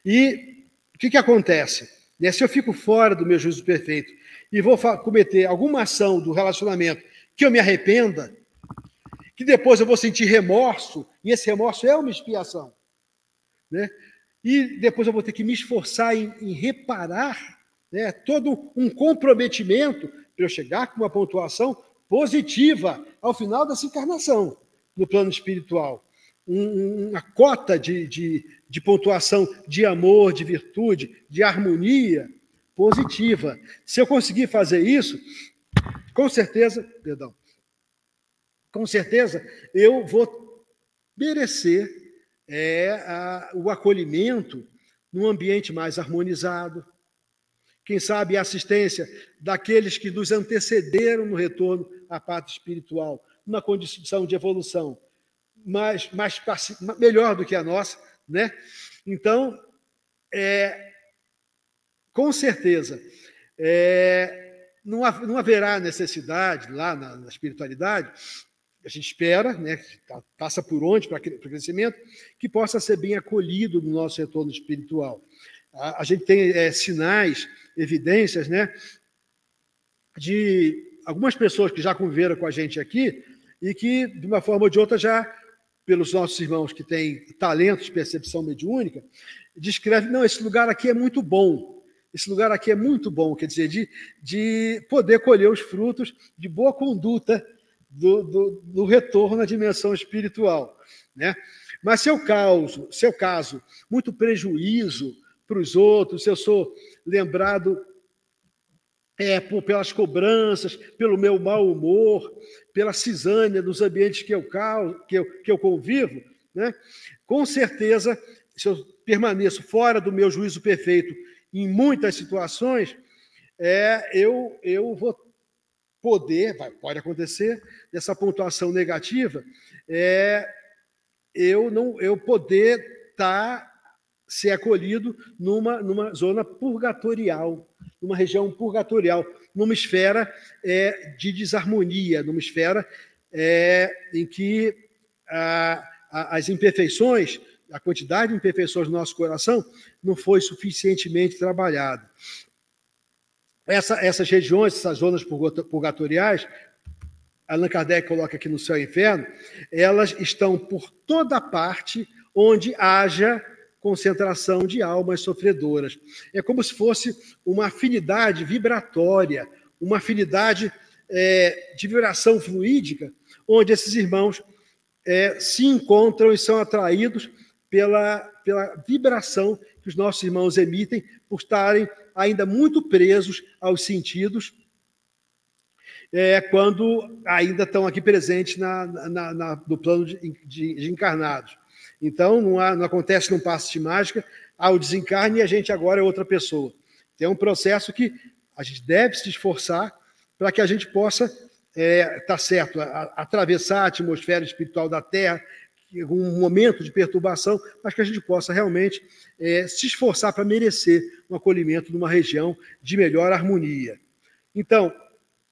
E o que, que acontece? Né, se eu fico fora do meu juízo perfeito e vou cometer alguma ação do relacionamento que eu me arrependa, que depois eu vou sentir remorso, e esse remorso é uma expiação, né? e depois eu vou ter que me esforçar em, em reparar né, todo um comprometimento para eu chegar com uma pontuação positiva ao final dessa encarnação no plano espiritual. Um, uma cota de, de, de pontuação de amor, de virtude, de harmonia positiva. Se eu conseguir fazer isso, com certeza, perdão, com certeza eu vou merecer é, a, o acolhimento num ambiente mais harmonizado, quem sabe a assistência daqueles que nos antecederam no retorno à pátria espiritual, numa condição de evolução mais, mais melhor do que a nossa, né? Então, é, com certeza, é, não, não, haverá necessidade lá na, na, espiritualidade, a gente espera, né, passa por onde para o crescimento, que possa ser bem acolhido no nosso retorno espiritual. A, a gente tem é, sinais evidências, né, de algumas pessoas que já conviveram com a gente aqui e que, de uma forma ou de outra, já, pelos nossos irmãos que têm talentos, percepção mediúnica, descreve, não, esse lugar aqui é muito bom, esse lugar aqui é muito bom, quer dizer, de, de poder colher os frutos de boa conduta do, do, do retorno à dimensão espiritual. Né? Mas se eu causo, se eu caso muito prejuízo para os outros, se eu sou lembrado é, por, pelas cobranças, pelo meu mau humor, pela cisânia dos ambientes que eu, que eu, que eu convivo, né? com certeza, se eu permaneço fora do meu juízo perfeito em muitas situações, é, eu, eu vou poder, vai, pode acontecer, dessa pontuação negativa, é, eu não eu poder estar tá ser acolhido numa, numa zona purgatorial, numa região purgatorial, numa esfera é, de desarmonia, numa esfera é, em que a, a, as imperfeições, a quantidade de imperfeições do nosso coração não foi suficientemente trabalhada. Essa, essas regiões, essas zonas purgatoriais, Allan Kardec coloca aqui no céu e inferno, elas estão por toda parte onde haja concentração de almas sofredoras. É como se fosse uma afinidade vibratória, uma afinidade é, de vibração fluídica, onde esses irmãos é, se encontram e são atraídos pela, pela vibração que os nossos irmãos emitem, por estarem ainda muito presos aos sentidos, é, quando ainda estão aqui presentes na, na, na no plano de, de, de encarnados. Então, não, há, não acontece num passo de mágica, há o desencarne e a gente agora é outra pessoa. É um processo que a gente deve se esforçar para que a gente possa, é, tá certo, a, a, atravessar a atmosfera espiritual da Terra, um momento de perturbação, mas que a gente possa realmente é, se esforçar para merecer um acolhimento numa região de melhor harmonia. Então,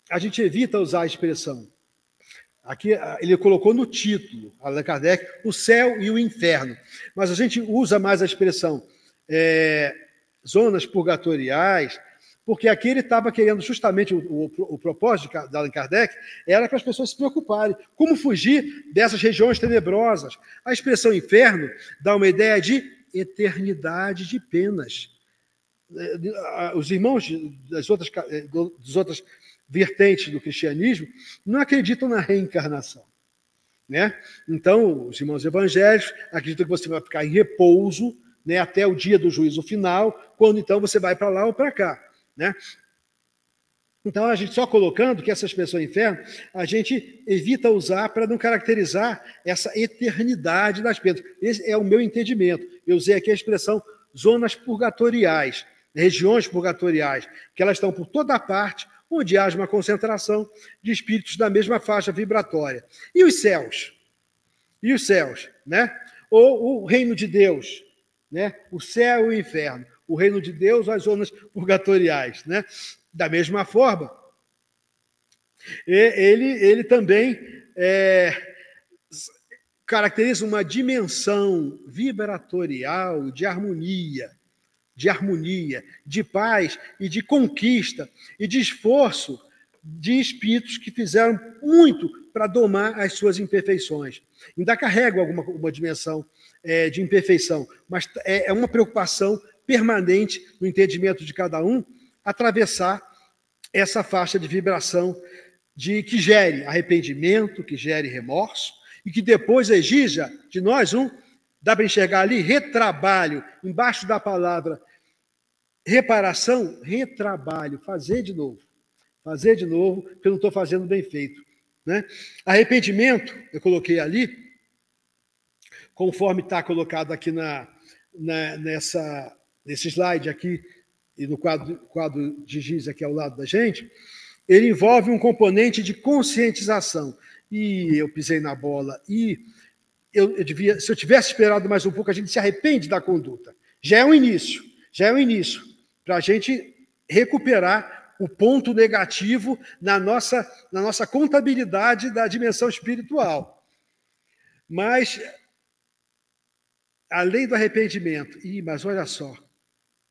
a gente evita usar a expressão Aqui ah, ele colocou no título, Allan Kardec, o céu e o inferno. Mas a gente usa mais a expressão é, zonas purgatoriais, porque aqui ele estava querendo justamente o, o, o, propósito de Allan Kardec era para as pessoas se preocuparem. Como fugir dessas regiões tenebrosas? A expressão inferno dá uma ideia de eternidade de penas. É, os irmãos das outras, é, das outras vertentes do cristianismo não acreditam na reencarnação. Né? Então, os irmãos evangélicos acreditam que você vai ficar em repouso né, até o dia do juízo final, quando então você vai para lá ou para cá. Né? Então, a gente só colocando que essa expressão inferno, a gente evita usar para não caracterizar essa eternidade das penas. Esse é o meu entendimento. Eu usei aqui a expressão zonas purgatoriais, regiões purgatoriais, que elas estão por toda parte, onde haja uma concentração de espíritos da mesma faixa vibratória. E os céus? E os céus, né? Ou o reino de Deus, né? O céu e o inferno. O reino de Deus, as zonas purgatoriais, né? Da mesma forma, ele, ele também é, caracteriza uma dimensão vibratorial de harmonia, de harmonia, de paz e de conquista e de esforço de espíritos que fizeram muito para domar as suas imperfeições. Ainda carrega alguma uma dimensão é, de imperfeição, mas é, é uma preocupação permanente no entendimento de cada um atravessar essa faixa de vibração de que gere arrependimento, que gere remorso e que depois exija de nós um, dá para enxergar ali, retrabalho, embaixo da palavra reparação, retrabalho, fazer de novo. Fazer de novo, porque eu não estou fazendo bem feito. Né? Arrependimento, eu coloquei ali, conforme está colocado aqui na, na, nessa, nesse slide aqui, e no quadro, quadro de giz aqui ao lado da gente, ele envolve um componente de conscientização. E eu pisei na bola, e eu, eu devia, se eu tivesse esperado mais um pouco, a gente se arrepende da conduta. Já é um início, já é um início, para a gente recuperar o ponto negativo na nossa, na nossa contabilidade da dimensão espiritual. Mas, além do arrependimento, ih, mas olha só,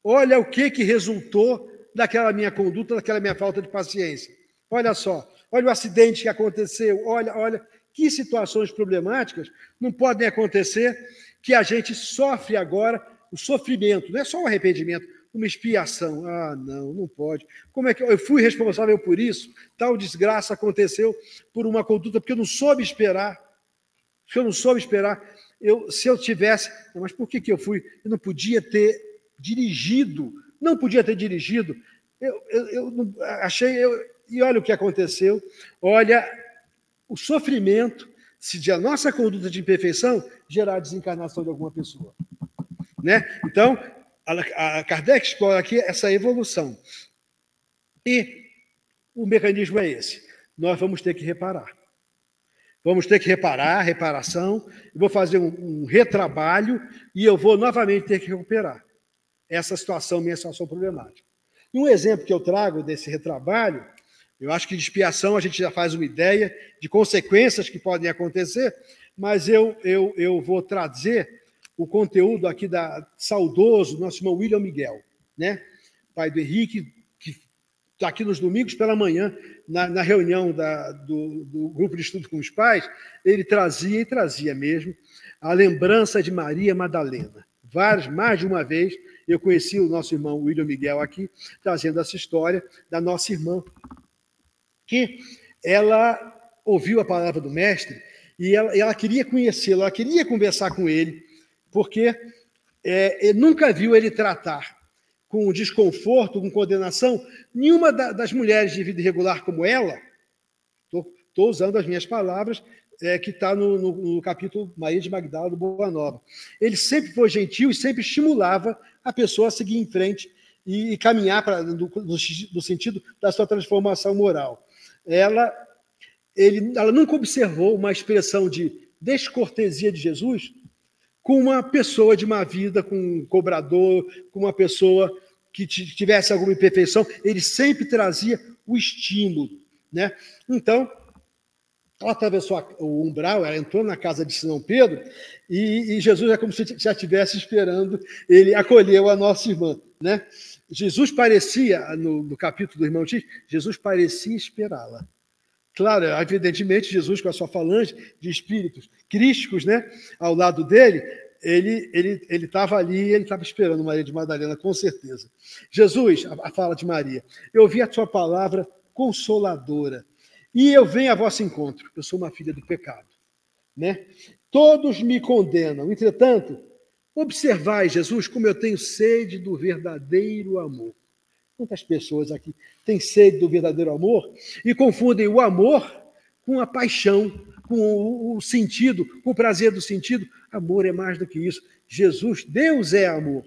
Olha o que, que resultou daquela minha conduta, daquela minha falta de paciência. Olha só, olha o acidente que aconteceu, olha, olha que situações problemáticas não podem acontecer que a gente sofre agora o sofrimento, não é só o arrependimento, uma expiação. Ah, não, não pode. Como é que eu fui responsável por isso? Tal desgraça aconteceu por uma conduta porque eu não soube esperar. Se eu não soube esperar, eu, se eu tivesse, mas por que, que eu fui? Eu não podia ter dirigido, não podia ter dirigido. Eu, eu, eu achei, eu, e olha o que aconteceu, olha o sofrimento se de a nossa conduta de imperfeição gerar desencarnação de alguma pessoa. Né? Então, a, a Kardec explora aqui essa evolução. E o mecanismo é esse. Nós vamos ter que reparar. Vamos ter que reparar, reparação, eu vou fazer um, um retrabalho e eu vou novamente ter que recuperar essa situação, minha situação problemática. E um exemplo que eu trago desse retrabalho, eu acho que de expiação a gente já faz uma ideia de consequências que podem acontecer, mas eu, eu, eu vou trazer o conteúdo aqui da saudoso nosso irmão William Miguel, né? pai do Henrique, que está aqui nos domingos pela manhã, na, na reunião da, do, do, grupo de estudo com os pais, ele trazia e trazia mesmo a lembrança de Maria Madalena. Várias, mais de uma vez, eu conheci o nosso irmão William Miguel aqui, trazendo essa história da nossa irmã, que ela ouviu a palavra do mestre e ela, ela queria conhecê-lo, ela queria conversar com ele, porque é, nunca viu ele tratar com desconforto, com condenação, nenhuma da, das mulheres de vida irregular como ela, estou usando as minhas palavras, é, que está no, no, no, capítulo Maria de Magdala do Boa Nova. Ele sempre foi gentil e sempre estimulava a pessoa a seguir em frente e, e caminhar pra, no, no, no, sentido da sua transformação moral. Ela, ele, ela nunca observou uma expressão de descortesia de Jesus com uma pessoa de má vida, com um cobrador, com uma pessoa que tivesse alguma imperfeição. Ele sempre trazia o estímulo. Né? Então, ela atravessou o umbral, ela entrou na casa de Simão Pedro, e, e, Jesus é como se já estivesse esperando, ele acolheu a nossa irmã. Né? Jesus parecia, no, no capítulo do irmão X, Jesus parecia esperá-la. Claro, evidentemente, Jesus, com a sua falange de espíritos crísticos né, ao lado dele, ele ele ele estava ali, ele estava esperando Maria de Madalena, com certeza. Jesus, a, a fala de Maria, eu ouvi a tua palavra consoladora e eu venho a vosso encontro. Eu sou uma filha do pecado. né? Todos me condenam. Entretanto, observai, Jesus, como eu tenho sede do verdadeiro amor. Quantas pessoas aqui têm sede do verdadeiro amor e confundem o amor com a paixão, com o sentido, com o prazer do sentido. Amor é mais do que isso. Jesus, Deus é amor,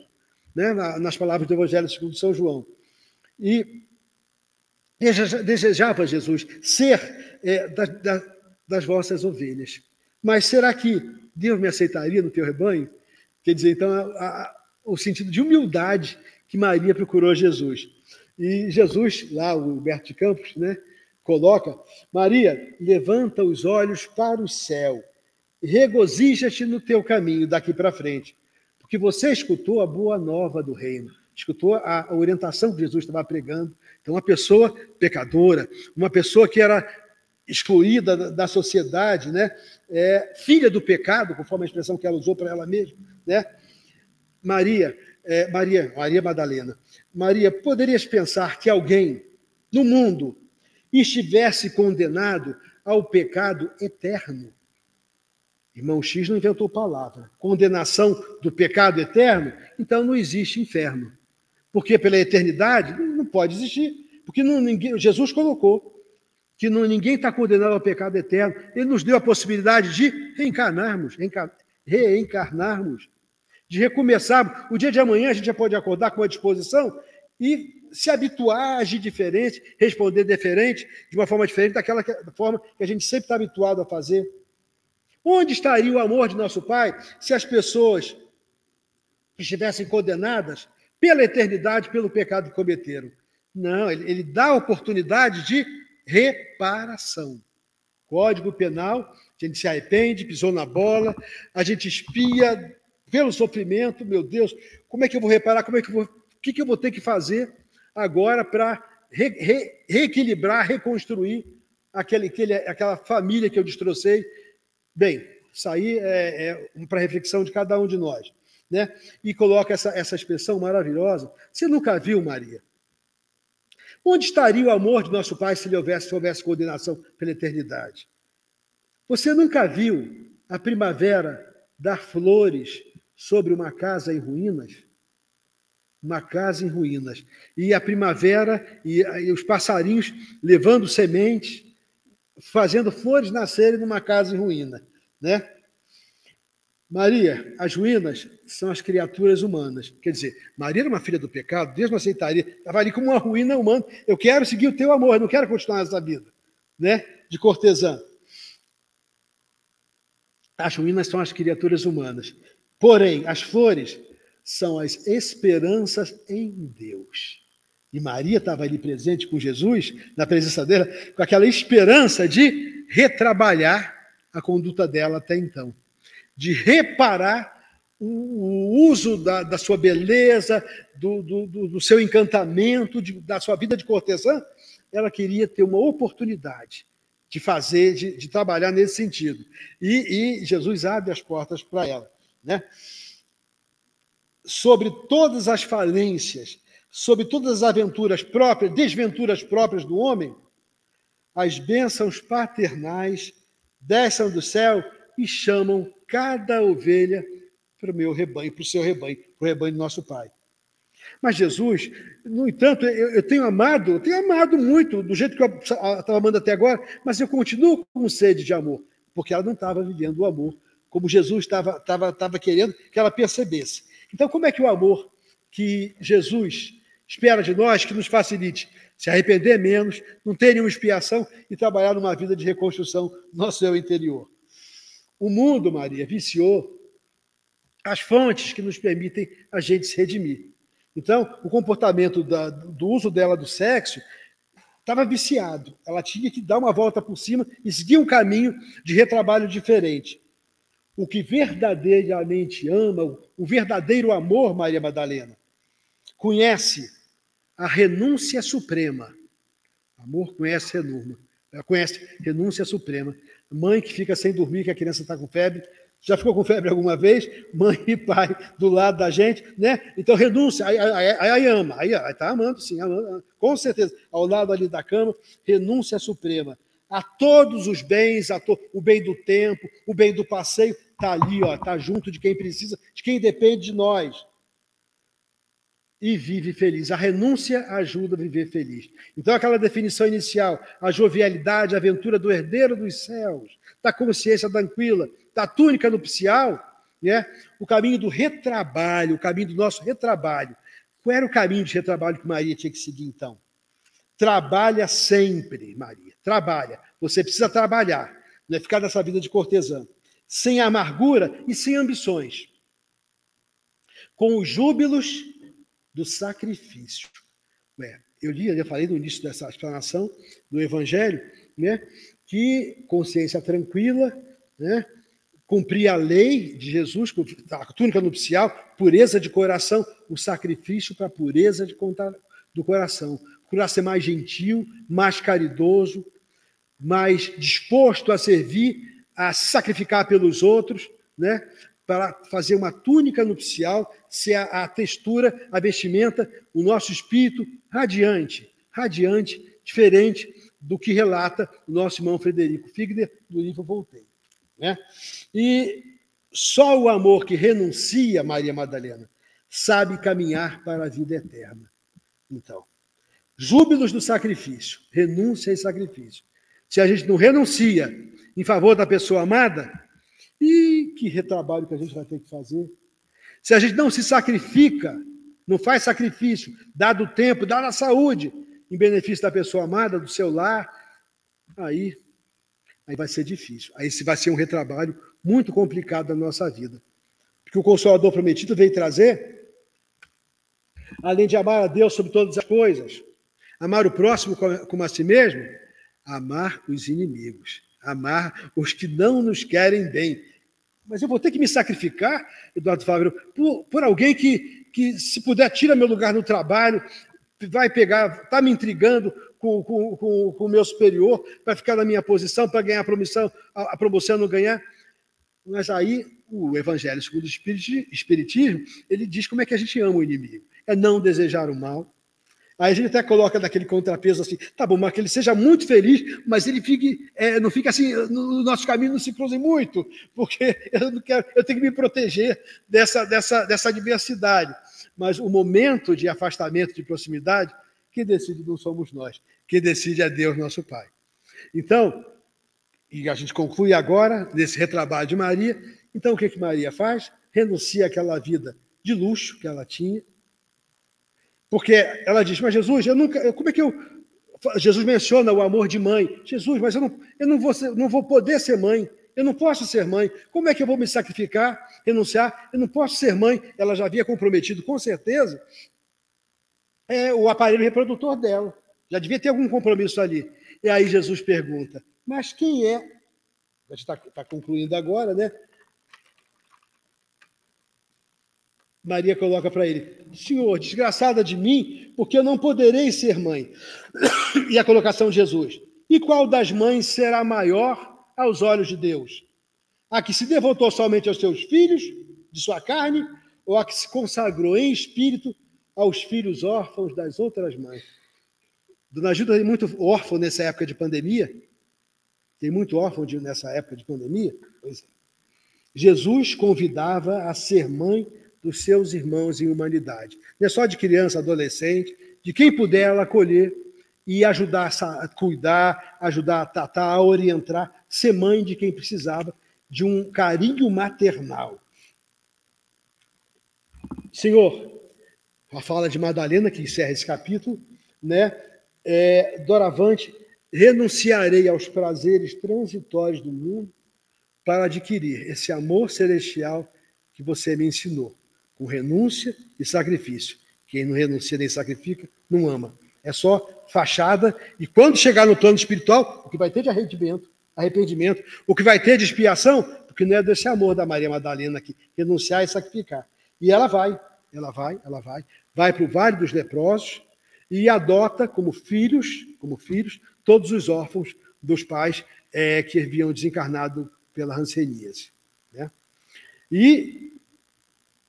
né? nas palavras do Evangelho segundo São João. E desejava Jesus ser é, da, da, das vossas ovelhas. Mas será que Deus me aceitaria no teu rebanho? Quer dizer, então, a, a, o sentido de humildade que Maria procurou Jesus. E Jesus, lá, o Humberto de Campos, né, coloca: Maria, levanta os olhos para o céu, regozija-te no teu caminho daqui para frente, porque você escutou a boa nova do reino, escutou a orientação que Jesus estava pregando. Então, uma pessoa pecadora, uma pessoa que era excluída da sociedade, né? É, filha do pecado, conforme a expressão que ela usou para ela mesma, né? Maria, é, Maria, Maria Madalena, Maria, poderias pensar que alguém no mundo estivesse condenado ao pecado eterno. Irmão X não inventou palavra. Condenação do pecado eterno, então não existe inferno. Porque pela eternidade não pode existir. Porque não, ninguém, Jesus colocou que não, ninguém está condenado ao pecado eterno. Ele nos deu a possibilidade de reencarnarmos, reencarnarmos, de recomeçarmos. O dia de amanhã a gente já pode acordar com uma disposição e se habituar a agir diferente, responder diferente, de uma forma diferente daquela forma que a gente sempre está habituado a fazer. Onde estaria o amor de nosso Pai se as pessoas estivessem condenadas pela eternidade pelo pecado que cometeram? Não, ele, ele dá a oportunidade de reparação. Código Penal, a gente se arrepende, pisou na bola, a gente espia pelo sofrimento, meu Deus, como é que eu vou reparar, como é que eu vou, o que, que eu vou ter que fazer agora para re, re, reequilibrar, reconstruir aquele, aquele, aquela família que eu destrocei. Bem, isso aí é, é para reflexão de cada um de nós. Né? E coloca essa, essa expressão maravilhosa. Você nunca viu, Maria? Onde estaria o amor de nosso Pai se ele houvesse, se houvesse condenação pela eternidade? Você nunca viu a primavera dar flores sobre uma casa em ruínas? uma casa em ruínas. E a primavera e, e os passarinhos levando sementes, fazendo flores nascerem numa casa em ruína, né? Maria, as ruínas são as criaturas humanas. Quer dizer, Maria era uma filha do pecado, Deus não aceitaria. Estava ali como uma ruína humana. Eu quero seguir o teu amor, eu não quero continuar essa vida, né? De cortesã. As ruínas são as criaturas humanas. Porém, as flores são as esperanças em Deus. E Maria estava ali presente com Jesus, na presença dela, com aquela esperança de retrabalhar a conduta dela até então, de reparar o, uso da, da, sua beleza, do, do, do seu encantamento, de, da sua vida de cortesã. Ela queria ter uma oportunidade de fazer, de, de trabalhar nesse sentido. E, e Jesus abre as portas para ela. Né? sobre todas as falências, sobre todas as aventuras próprias, desventuras próprias do homem, as bênçãos paternais desçam do céu e chamam cada ovelha para o meu rebanho, para o seu rebanho, para o rebanho do nosso Pai. Mas Jesus, no entanto, eu, eu tenho amado, eu tenho amado muito, do jeito que eu estava amando até agora, mas eu continuo com sede de amor, porque ela não estava vivendo o amor como Jesus estava, querendo que ela percebesse. Então, como é que o amor que Jesus espera de nós que nos facilite se arrepender menos, não ter nenhuma expiação e trabalhar numa vida de reconstrução no nosso eu interior? O mundo, Maria, viciou as fontes que nos permitem a gente se redimir. Então, o comportamento da, do uso dela do sexo estava viciado. Ela tinha que dar uma volta por cima e seguir um caminho de retrabalho diferente. O que verdadeiramente ama, o verdadeiro amor, Maria Madalena, conhece a renúncia suprema. Amor conhece renúncia, conhece renúncia suprema. Mãe que fica sem dormir, que a criança está com febre. Já ficou com febre alguma vez? Mãe e pai do lado da gente, né? Então renúncia, aí, aí, aí ama, aí está amando, sim, amando, com certeza. Ao lado ali da cama, renúncia suprema. a todos os bens, to, o bem do tempo, o bem do passeio, está ali, ó, está junto de quem precisa, de quem depende de nós. E vive feliz. A renúncia ajuda a viver feliz. Então, aquela definição inicial, a jovialidade, a aventura do herdeiro dos céus, da consciência tranquila, da túnica nupcial, né? o caminho do retrabalho, o caminho do nosso retrabalho. Qual era o caminho de retrabalho que Maria tinha que seguir, então? Trabalha sempre, Maria. Trabalha. Você precisa trabalhar. Não é ficar nessa vida de cortesã. Sem amargura e sem ambições. Com os júbilos do sacrifício. Ué, eu li, eu falei no início dessa explanação do Evangelho, né, que consciência tranquila, né, cumprir a lei de Jesus, a túnica nupcial, pureza de coração, o sacrifício para a pureza de, do coração procurar ser mais gentil, mais caridoso, mais disposto a servir, a sacrificar pelos outros, né? para fazer uma túnica nupcial, ser a, a textura, a vestimenta, o nosso espírito radiante, radiante, diferente do que relata o nosso irmão Frederico Figner do livro Voltei. Né? E só o amor que renuncia, Maria Madalena, sabe caminhar para a vida eterna. Então, Júbilos do sacrifício, renúncia e sacrifício. Se a gente não renuncia em favor da pessoa amada, e que retrabalho que a gente vai ter que fazer. Se a gente não se sacrifica, não faz sacrifício, dado o tempo, dado a saúde, em benefício da pessoa amada, do seu lar, aí, aí vai ser difícil. Aí vai ser um retrabalho muito complicado da nossa vida. Porque o Consolador Prometido veio trazer, além de amar a Deus sobre todas as coisas, Amar o próximo como a si mesmo? Amar os inimigos. Amar os que não nos querem bem. Mas eu vou ter que me sacrificar, Eduardo Fábio, por, por alguém que, que, se puder, tira meu lugar no trabalho, vai pegar, está me intrigando com, com, com, com, o meu superior, para ficar na minha posição, para ganhar a promoção, a, a promoção não ganhar. Mas aí o Evangelho segundo o Espiritismo, ele diz como é que a gente ama o inimigo. É não desejar o mal, Aí a gente até coloca naquele contrapeso assim, tá bom, mas que ele seja muito feliz, mas ele fique, é, não fique assim, no, nosso caminho não se cruze muito, porque eu não quero, eu tenho que me proteger dessa, dessa, dessa adversidade. Mas o momento de afastamento, de proximidade, quem decide não somos nós, quem decide é Deus, nosso Pai. Então, e a gente conclui agora, nesse retrabalho de Maria, então o que, que Maria faz? Renuncia àquela vida de luxo que ela tinha, porque ela diz, mas Jesus, eu nunca. Como é que eu. Jesus menciona o amor de mãe. Jesus, mas eu não, eu não, vou, ser, não vou poder ser mãe. Eu não posso ser mãe. Como é que eu vou me sacrificar, renunciar? Eu não posso ser mãe. Ela já havia comprometido, com certeza, é, o aparelho reprodutor dela. Já devia ter algum compromisso ali. E aí Jesus pergunta: Mas quem é? A gente está tá concluindo agora, né? Maria coloca para ele: Senhor, desgraçada de mim, porque eu não poderei ser mãe. E a colocação de Jesus: E qual das mães será maior aos olhos de Deus? A que se devotou somente aos seus filhos, de sua carne, ou a que se consagrou em espírito aos filhos órfãos das outras mães? Dona Gilda tem muito órfão nessa época de pandemia. Tem muito órfão de, nessa época de pandemia. Pois é. Jesus convidava a ser mãe dos seus irmãos em humanidade. Não é só de criança, adolescente, de quem puder ela acolher e ajudar a cuidar, ajudar a tratar, a orientar, ser mãe de quem precisava de um carinho maternal. Senhor, a fala de Madalena, que encerra esse capítulo, né? É, doravante, renunciarei aos prazeres transitórios do mundo para adquirir esse amor celestial que você me ensinou com renúncia e sacrifício. Quem não renuncia nem sacrifica, não ama. É só fachada, e quando chegar no plano espiritual, o que vai ter de arrependimento, arrependimento, o que vai ter de expiação, porque não é desse amor da Maria Madalena aqui, renunciar e sacrificar. E ela vai, ela vai, ela vai, vai para o Vale dos Leprosos e adota como filhos, como filhos, todos os órfãos dos pais é, que haviam desencarnado pela ranceníase. Né? E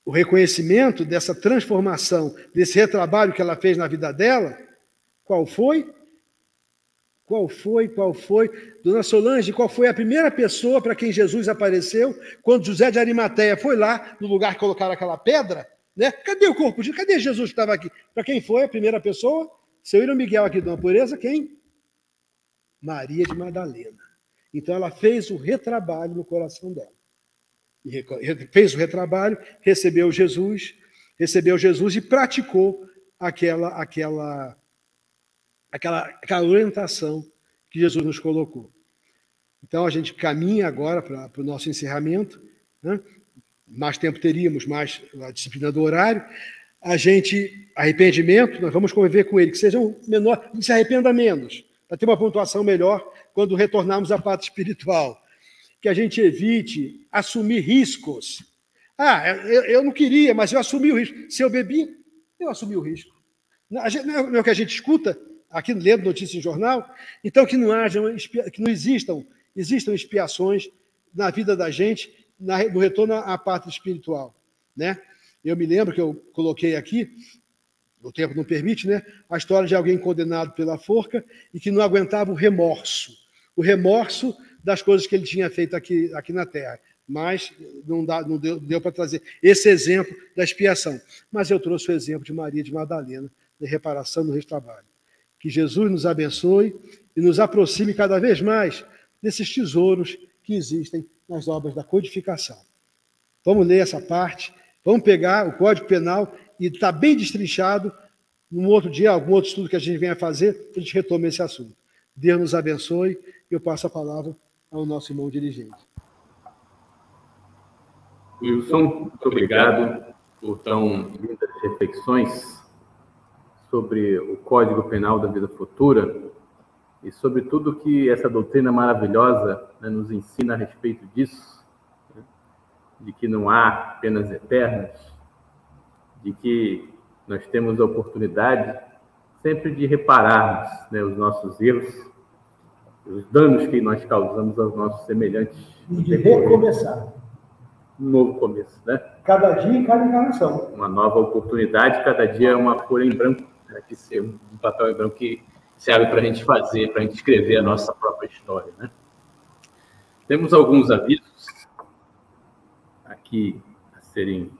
o reconhecimento dessa transformação, desse retrabalho que ela fez na vida dela, qual foi? Qual foi, qual foi? Dona Solange, qual foi a primeira pessoa para quem Jesus apareceu quando José de Arimateia foi lá no lugar que colocaram aquela pedra? Né? Cadê o corpo de Cadê Jesus que estava aqui? Para quem foi a primeira pessoa? Seu Irã Miguel aqui, Dona Pureza, quem? Maria de Madalena. Então ela fez o retrabalho no coração dela. Fez o retrabalho, recebeu Jesus, recebeu Jesus e praticou aquela, aquela, aquela, aquela orientação que Jesus nos colocou. Então a gente caminha agora para, o nosso encerramento. Né? Mais tempo teríamos, mais a disciplina do horário. A gente, arrependimento, nós vamos conviver com ele, que seja um menor, se arrependa menos, para ter uma pontuação melhor quando retornarmos à parte espiritual. Que a gente evite assumir riscos. Ah, eu, eu não queria, mas eu assumi o risco. Se eu bebi, eu assumi o risco. Não é o que a gente escuta aqui lendo notícia em jornal? Então, que não haja, que não existam, existam expiações na vida da gente, no retorno à pátria espiritual. Né? Eu me lembro que eu coloquei aqui, o tempo não permite, né? A história de alguém condenado pela forca e que não aguentava o remorso. O remorso das coisas que ele tinha feito aqui, aqui na terra mas não, dá, não deu, deu para trazer esse exemplo da expiação. Mas eu trouxe o exemplo de Maria de Madalena, de reparação no trabalho. Que Jesus nos abençoe e nos aproxime cada vez mais desses tesouros que existem nas obras da codificação. Vamos ler essa parte, vamos pegar o Código Penal e está bem destrinchado. Num outro dia, algum outro estudo que a gente venha fazer, a gente retome esse assunto. Deus nos abençoe eu passo a palavra ao nosso irmão dirigente. Wilson, muito obrigado por tão lindas reflexões sobre o Código Penal da Vida Futura e sobre tudo que essa doutrina maravilhosa né, nos ensina a respeito disso, né, de que não há penas eternas, de que nós temos a oportunidade sempre de repararmos né, os nossos erros, os danos que nós causamos aos nossos semelhantes. E de recomeçar um novo começo, né? Cada dia e cada encarnação. Uma nova oportunidade, cada dia é uma folha em branco, né? que ser um papel em branco que serve para a gente fazer, para a gente escrever a nossa própria história, né? Temos alguns avisos aqui a serem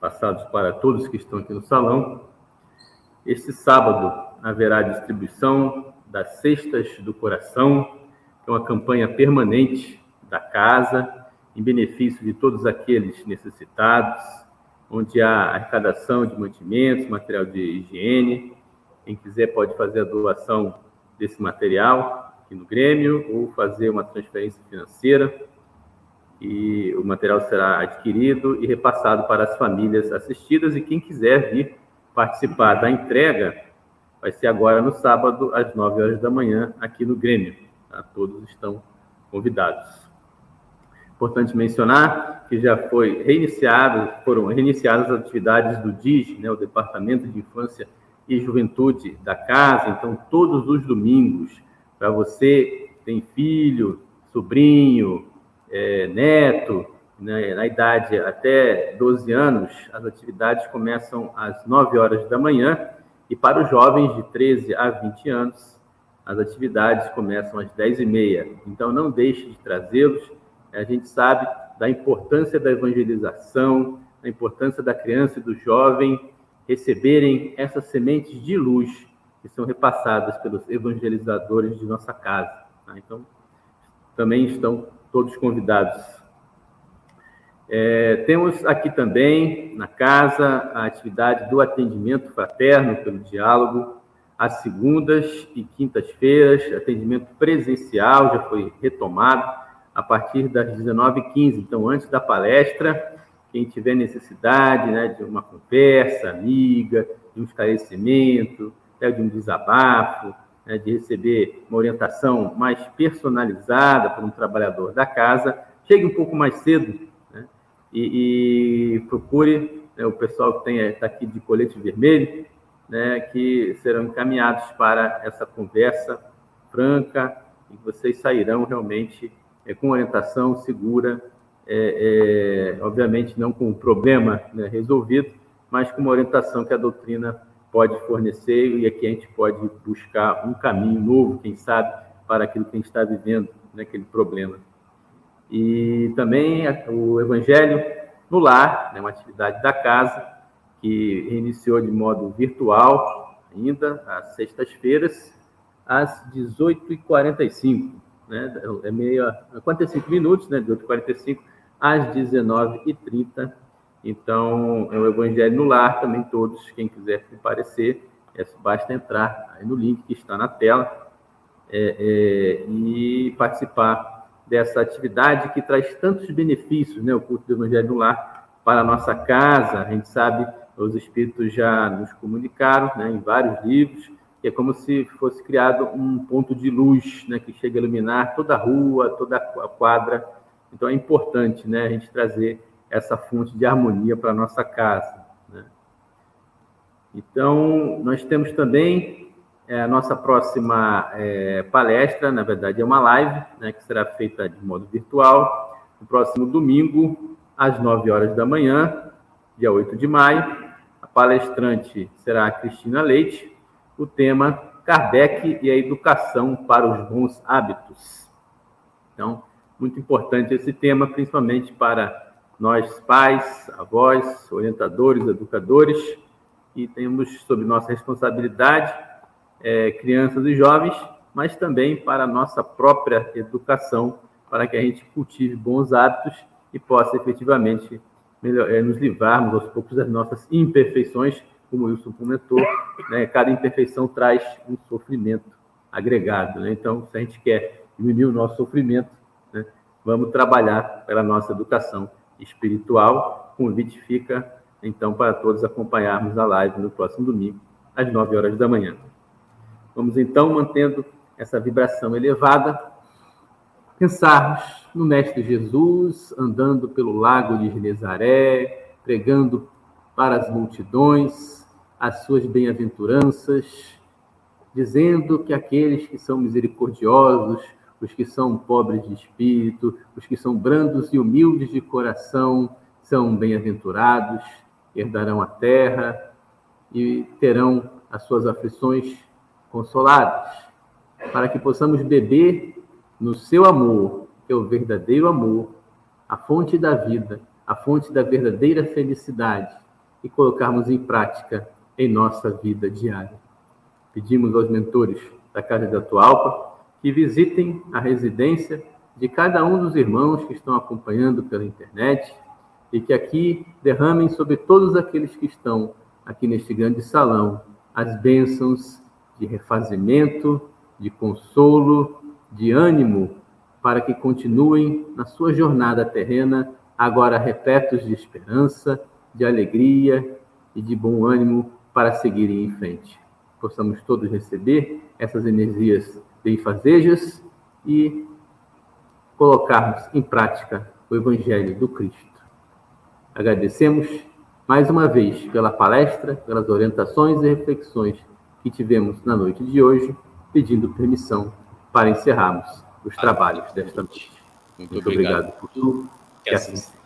passados para todos que estão aqui no salão. Este sábado haverá distribuição das Cestas do Coração, que é uma campanha permanente da casa em benefício de todos aqueles necessitados, onde há arrecadação de mantimentos, material de higiene. Quem quiser pode fazer a doação desse material aqui no Grêmio ou fazer uma transferência financeira. E o material será adquirido e repassado para as famílias assistidas. E quem quiser vir participar da entrega vai ser agora no sábado às 9 horas da manhã aqui no Grêmio. Tá? Todos estão convidados. Importante mencionar que já foi reiniciado, foram reiniciadas as atividades do DIG, né, o Departamento de Infância e Juventude da Casa. Então, todos os domingos, para você que tem filho, sobrinho, é, neto, né, na idade até 12 anos, as atividades começam às 9 horas da manhã e para os jovens de 13 a 20 anos, as atividades começam às 10h30. Então, não deixe de trazê-los a gente sabe da importância da evangelização, da importância da criança e do jovem receberem essas sementes de luz que são repassadas pelos evangelizadores de nossa casa. Tá? Então, também estão todos convidados. É, temos aqui também, na casa, a atividade do atendimento fraterno pelo diálogo, às segundas e quintas-feiras, atendimento presencial já foi retomado a partir das 19h15. Então, antes da palestra, quem tiver necessidade né, de uma conversa amiga, de um esclarecimento, né, de um desabafo, né, de receber uma orientação mais personalizada por um trabalhador da casa, chegue um pouco mais cedo e, e, procure né, o pessoal que está aqui de colete vermelho, né, que serão encaminhados para essa conversa franca e vocês sairão realmente é, com orientação segura, é, é, obviamente não com o problema né, resolvido, mas com uma orientação que a doutrina pode fornecer e aqui a gente pode buscar um caminho novo, quem sabe, para aquilo que a gente está vivendo, naquele problema. E também o Evangelho no Lar, né, uma atividade da casa, que reiniciou de modo virtual ainda, às sextas-feiras, às 18h45. Né, é meio a 45 minutos, né, 18h45 às 19h30. Então, é o Evangelho no Lar, também todos, quem quiser comparecer, é, basta entrar aí no link que está na tela é, é, e participar dessa atividade que traz tantos benefícios, né, o culto do Evangelho no Lar, para a nossa casa. A gente sabe, os Espíritos já nos comunicaram né, em vários livros, que é como se fosse criado um ponto de luz né, que chega a iluminar toda a rua, toda a quadra. Então é importante né, a gente trazer essa fonte de harmonia para a nossa casa. Né? Então, nós temos também é, a nossa próxima é, palestra, na verdade, é uma live, né, que será feita de modo virtual, no próximo domingo, às 9 horas da manhã, dia 8 de maio. A palestrante será a Cristina Leite, o tema Kardec e a educação para os bons hábitos. Então, muito importante esse tema, principalmente para nós pais, avós, orientadores, educadores, e temos sob nossa responsabilidade é, crianças e jovens, mas também para a nossa própria educação, para que a gente cultive bons hábitos e possa efetivamente melhor, é, nos livrarmos aos poucos das nossas imperfeições, como o Wilson comentou, né? cada imperfeição traz um sofrimento agregado. Né? Então, se a gente quer diminuir o nosso sofrimento, né? vamos trabalhar pela nossa educação espiritual. O convite fica, então, para todos acompanharmos a live no próximo domingo, às 9 horas da manhã. Vamos então, mantendo essa vibração elevada, pensarmos no Mestre Jesus andando pelo lago de Genezaré, pregando para as multidões as suas bem-aventuranças, dizendo que aqueles que são misericordiosos, os que são pobres de espírito, os que são brandos e humildes de coração, são bem-aventurados, herdarão a terra e terão as suas aflições consolados, para que possamos beber no seu amor, que é o verdadeiro amor, a fonte da vida, a fonte da verdadeira felicidade, e colocarmos em prática em nossa vida diária. Pedimos aos mentores da Casa da Atualpa que visitem a residência de cada um dos irmãos que estão acompanhando pela internet e que aqui derramem sobre todos aqueles que estão aqui neste grande salão as bênçãos de refazimento, de consolo, de ânimo, para que continuem na sua jornada terrena, agora repletos de esperança, de alegria e de bom ânimo para seguirem em frente. Possamos todos receber essas energias benfazejas e colocarmos em prática o Evangelho do Cristo. Agradecemos mais uma vez pela palestra, pelas orientações e reflexões que tivemos na noite de hoje, pedindo permissão para encerrarmos os trabalhos desta noite. Muito, Muito obrigado. obrigado por tudo. Que assim seja.